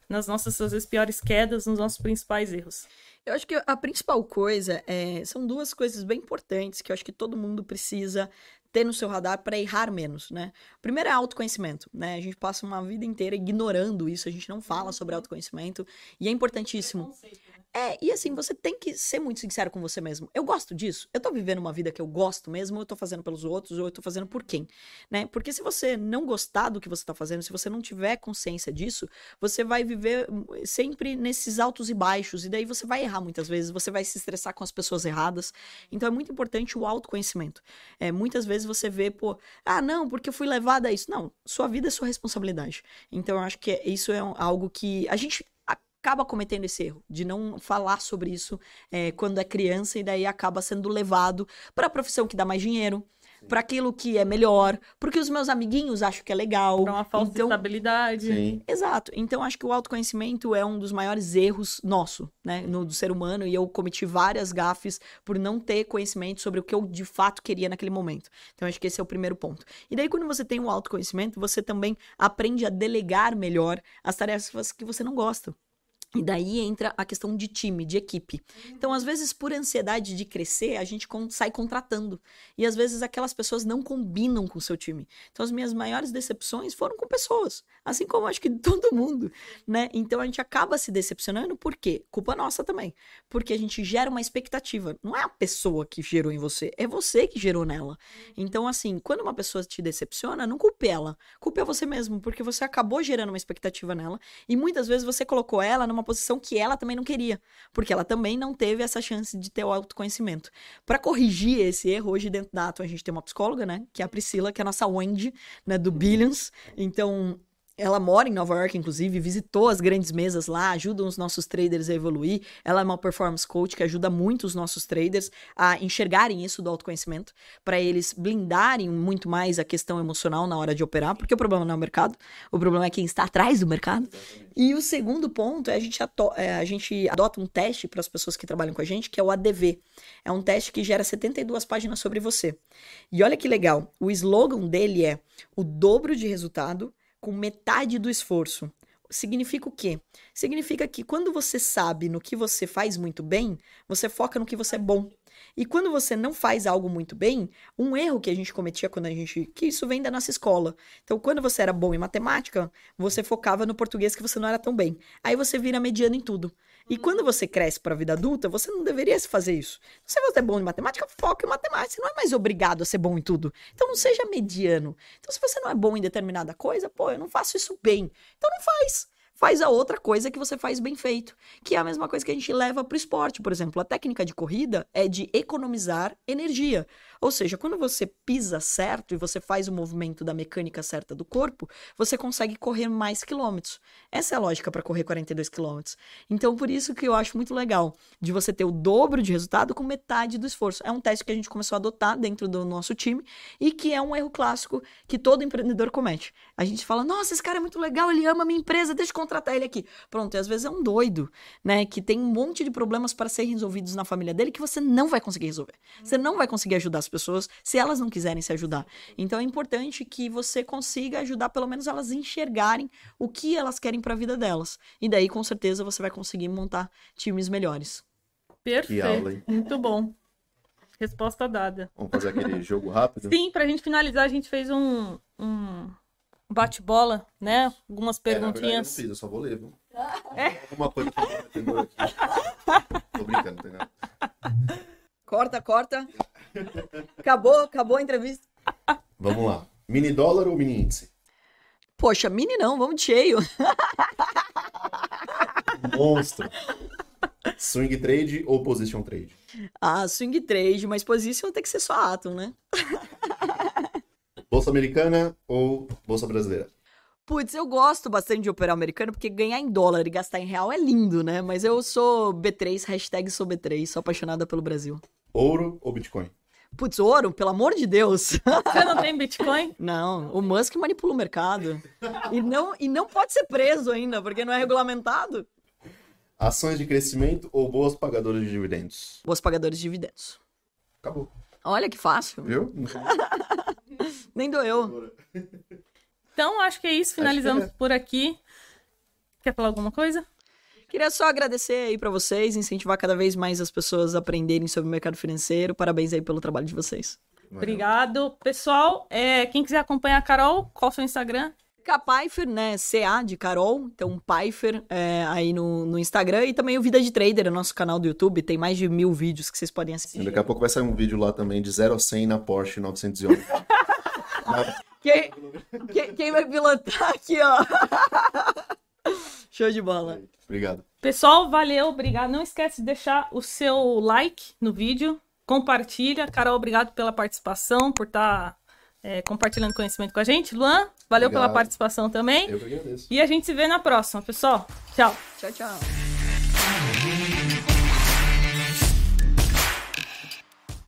nas nossas, às vezes, piores quedas, nos nossos principais erros. Eu acho que a principal coisa é, são duas coisas bem importantes que eu acho que todo mundo precisa ter no seu radar para errar menos, né? Primeiro é autoconhecimento, né? A gente passa uma vida inteira ignorando isso, a gente não fala sobre autoconhecimento e é importantíssimo. É, e assim, você tem que ser muito sincero com você mesmo. Eu gosto disso? Eu tô vivendo uma vida que eu gosto mesmo, ou eu tô fazendo pelos outros, ou eu tô fazendo por quem, né? Porque se você não gostar do que você tá fazendo, se você não tiver consciência disso, você vai viver hum, sempre nesses altos e baixos, e daí você vai errar muitas vezes, você vai se estressar com as pessoas erradas. Então é muito importante o autoconhecimento. É, muitas vezes você vê, pô, ah, não, porque eu fui levada a isso. Não, sua vida é sua responsabilidade. Então eu acho que é- isso é algo que a gente acaba cometendo esse erro de não falar sobre isso é, quando é criança e daí acaba sendo levado para a profissão que dá mais dinheiro, para aquilo que é melhor, porque os meus amiguinhos acham que é legal. Pra uma falsa então, estabilidade. Sim. Exato. Então, acho que o autoconhecimento é um dos maiores erros nosso, né? No, do ser humano. E eu cometi várias gafes por não ter conhecimento sobre o que eu de fato queria naquele momento. Então, acho que esse é o primeiro ponto. E daí, quando você tem o autoconhecimento, você também aprende a delegar melhor as tarefas que você não gosta. E daí entra a questão de time, de equipe. Então, às vezes, por ansiedade de crescer, a gente sai contratando. E às vezes aquelas pessoas não combinam com o seu time. Então, as minhas maiores decepções foram com pessoas. Assim como acho que todo mundo, né? Então, a gente acaba se decepcionando, por quê? Culpa nossa também. Porque a gente gera uma expectativa. Não é a pessoa que gerou em você, é você que gerou nela. Então, assim, quando uma pessoa te decepciona, não culpe ela. Culpe a você mesmo, porque você acabou gerando uma expectativa nela. E muitas vezes você colocou ela numa posição que ela também não queria, porque ela também não teve essa chance de ter o autoconhecimento. Para corrigir esse erro, hoje dentro da Atom a gente tem uma psicóloga, né, que é a Priscila, que é a nossa Wendy, né, do Billions. Então, ela mora em Nova York, inclusive, visitou as grandes mesas lá, ajuda os nossos traders a evoluir. Ela é uma performance coach que ajuda muito os nossos traders a enxergarem isso do autoconhecimento, para eles blindarem muito mais a questão emocional na hora de operar, porque o problema não é o mercado, o problema é quem está atrás do mercado. E o segundo ponto é a gente, é, a gente adota um teste para as pessoas que trabalham com a gente, que é o ADV. É um teste que gera 72 páginas sobre você. E olha que legal, o slogan dele é o dobro de resultado com metade do esforço. Significa o quê? Significa que quando você sabe no que você faz muito bem, você foca no que você é bom. E quando você não faz algo muito bem, um erro que a gente cometia quando a gente. que isso vem da nossa escola. Então, quando você era bom em matemática, você focava no português que você não era tão bem. Aí você vira mediano em tudo. E quando você cresce para a vida adulta, você não deveria se fazer isso. Se você é bom em matemática, foca em matemática. Você não é mais obrigado a ser bom em tudo. Então não seja mediano. Então, se você não é bom em determinada coisa, pô, eu não faço isso bem. Então não faz. Faz a outra coisa que você faz bem feito. Que é a mesma coisa que a gente leva para o esporte, por exemplo. A técnica de corrida é de economizar energia. Ou seja, quando você pisa certo e você faz o movimento da mecânica certa do corpo, você consegue correr mais quilômetros. Essa é a lógica para correr 42 quilômetros. Então, por isso que eu acho muito legal de você ter o dobro de resultado com metade do esforço. É um teste que a gente começou a adotar dentro do nosso time e que é um erro clássico que todo empreendedor comete. A gente fala, nossa, esse cara é muito legal, ele ama a minha empresa, deixa eu contratar ele aqui. Pronto, e às vezes é um doido, né? Que tem um monte de problemas para serem resolvidos na família dele que você não vai conseguir resolver. Você não vai conseguir ajudar as pessoas se elas não quiserem se ajudar. Então é importante que você consiga ajudar pelo menos elas a enxergarem o que elas querem para a vida delas. E daí, com certeza, você vai conseguir montar times melhores. Perfeito. Muito bom. Resposta dada. Vamos fazer aquele jogo rápido? Sim, pra gente finalizar, a gente fez um, um bate-bola, né? Algumas É, na verdade, eu não perguntinhas. fiz, eu só vou ler, viu? É? Alguma coisa que eu aqui. Tô brincando, entendeu? Corta, corta. Acabou, acabou a entrevista. Vamos lá. Mini dólar ou mini índice? Poxa, mini não, vamos de cheio. Monstro. Swing trade ou position trade? Ah, swing trade, mas position tem que ser só Atom, né? Bolsa americana ou bolsa brasileira? Putz, eu gosto bastante de operar americano, porque ganhar em dólar e gastar em real é lindo, né? Mas eu sou B3, hashtag sou B3, sou apaixonada pelo Brasil. Ouro ou Bitcoin? Putz, ouro, pelo amor de Deus. Você não tem Bitcoin? Não, o Musk manipula o mercado. E não, e não pode ser preso ainda, porque não é regulamentado. Ações de crescimento ou boas pagadoras de dividendos? Bons pagadores de dividendos. Acabou. Olha que fácil. Viu? Nem doeu. Então, acho que é isso. Finalizamos é. por aqui. Quer falar alguma coisa? Queria só agradecer aí pra vocês, incentivar cada vez mais as pessoas a aprenderem sobre o mercado financeiro. Parabéns aí pelo trabalho de vocês. Obrigado. Pessoal, é, quem quiser acompanhar a Carol, qual o seu Instagram? K-Pfeiffer, né? CA de Carol, então Pfeiffer é, aí no, no Instagram e também o Vida de Trader, o nosso canal do YouTube. Tem mais de mil vídeos que vocês podem assistir. Daqui a pouco vai sair um vídeo lá também de 0 a 100 na Porsche 911. Quem, quem, quem vai pilotar aqui, ó? Show de bola. Obrigado. Pessoal, valeu, obrigado. Não esquece de deixar o seu like no vídeo, compartilha. Carol, obrigado pela participação, por estar compartilhando conhecimento com a gente. Luan, valeu pela Obrigado. participação também. Eu que agradeço. E a gente se vê na próxima, pessoal. Tchau. Tchau, tchau.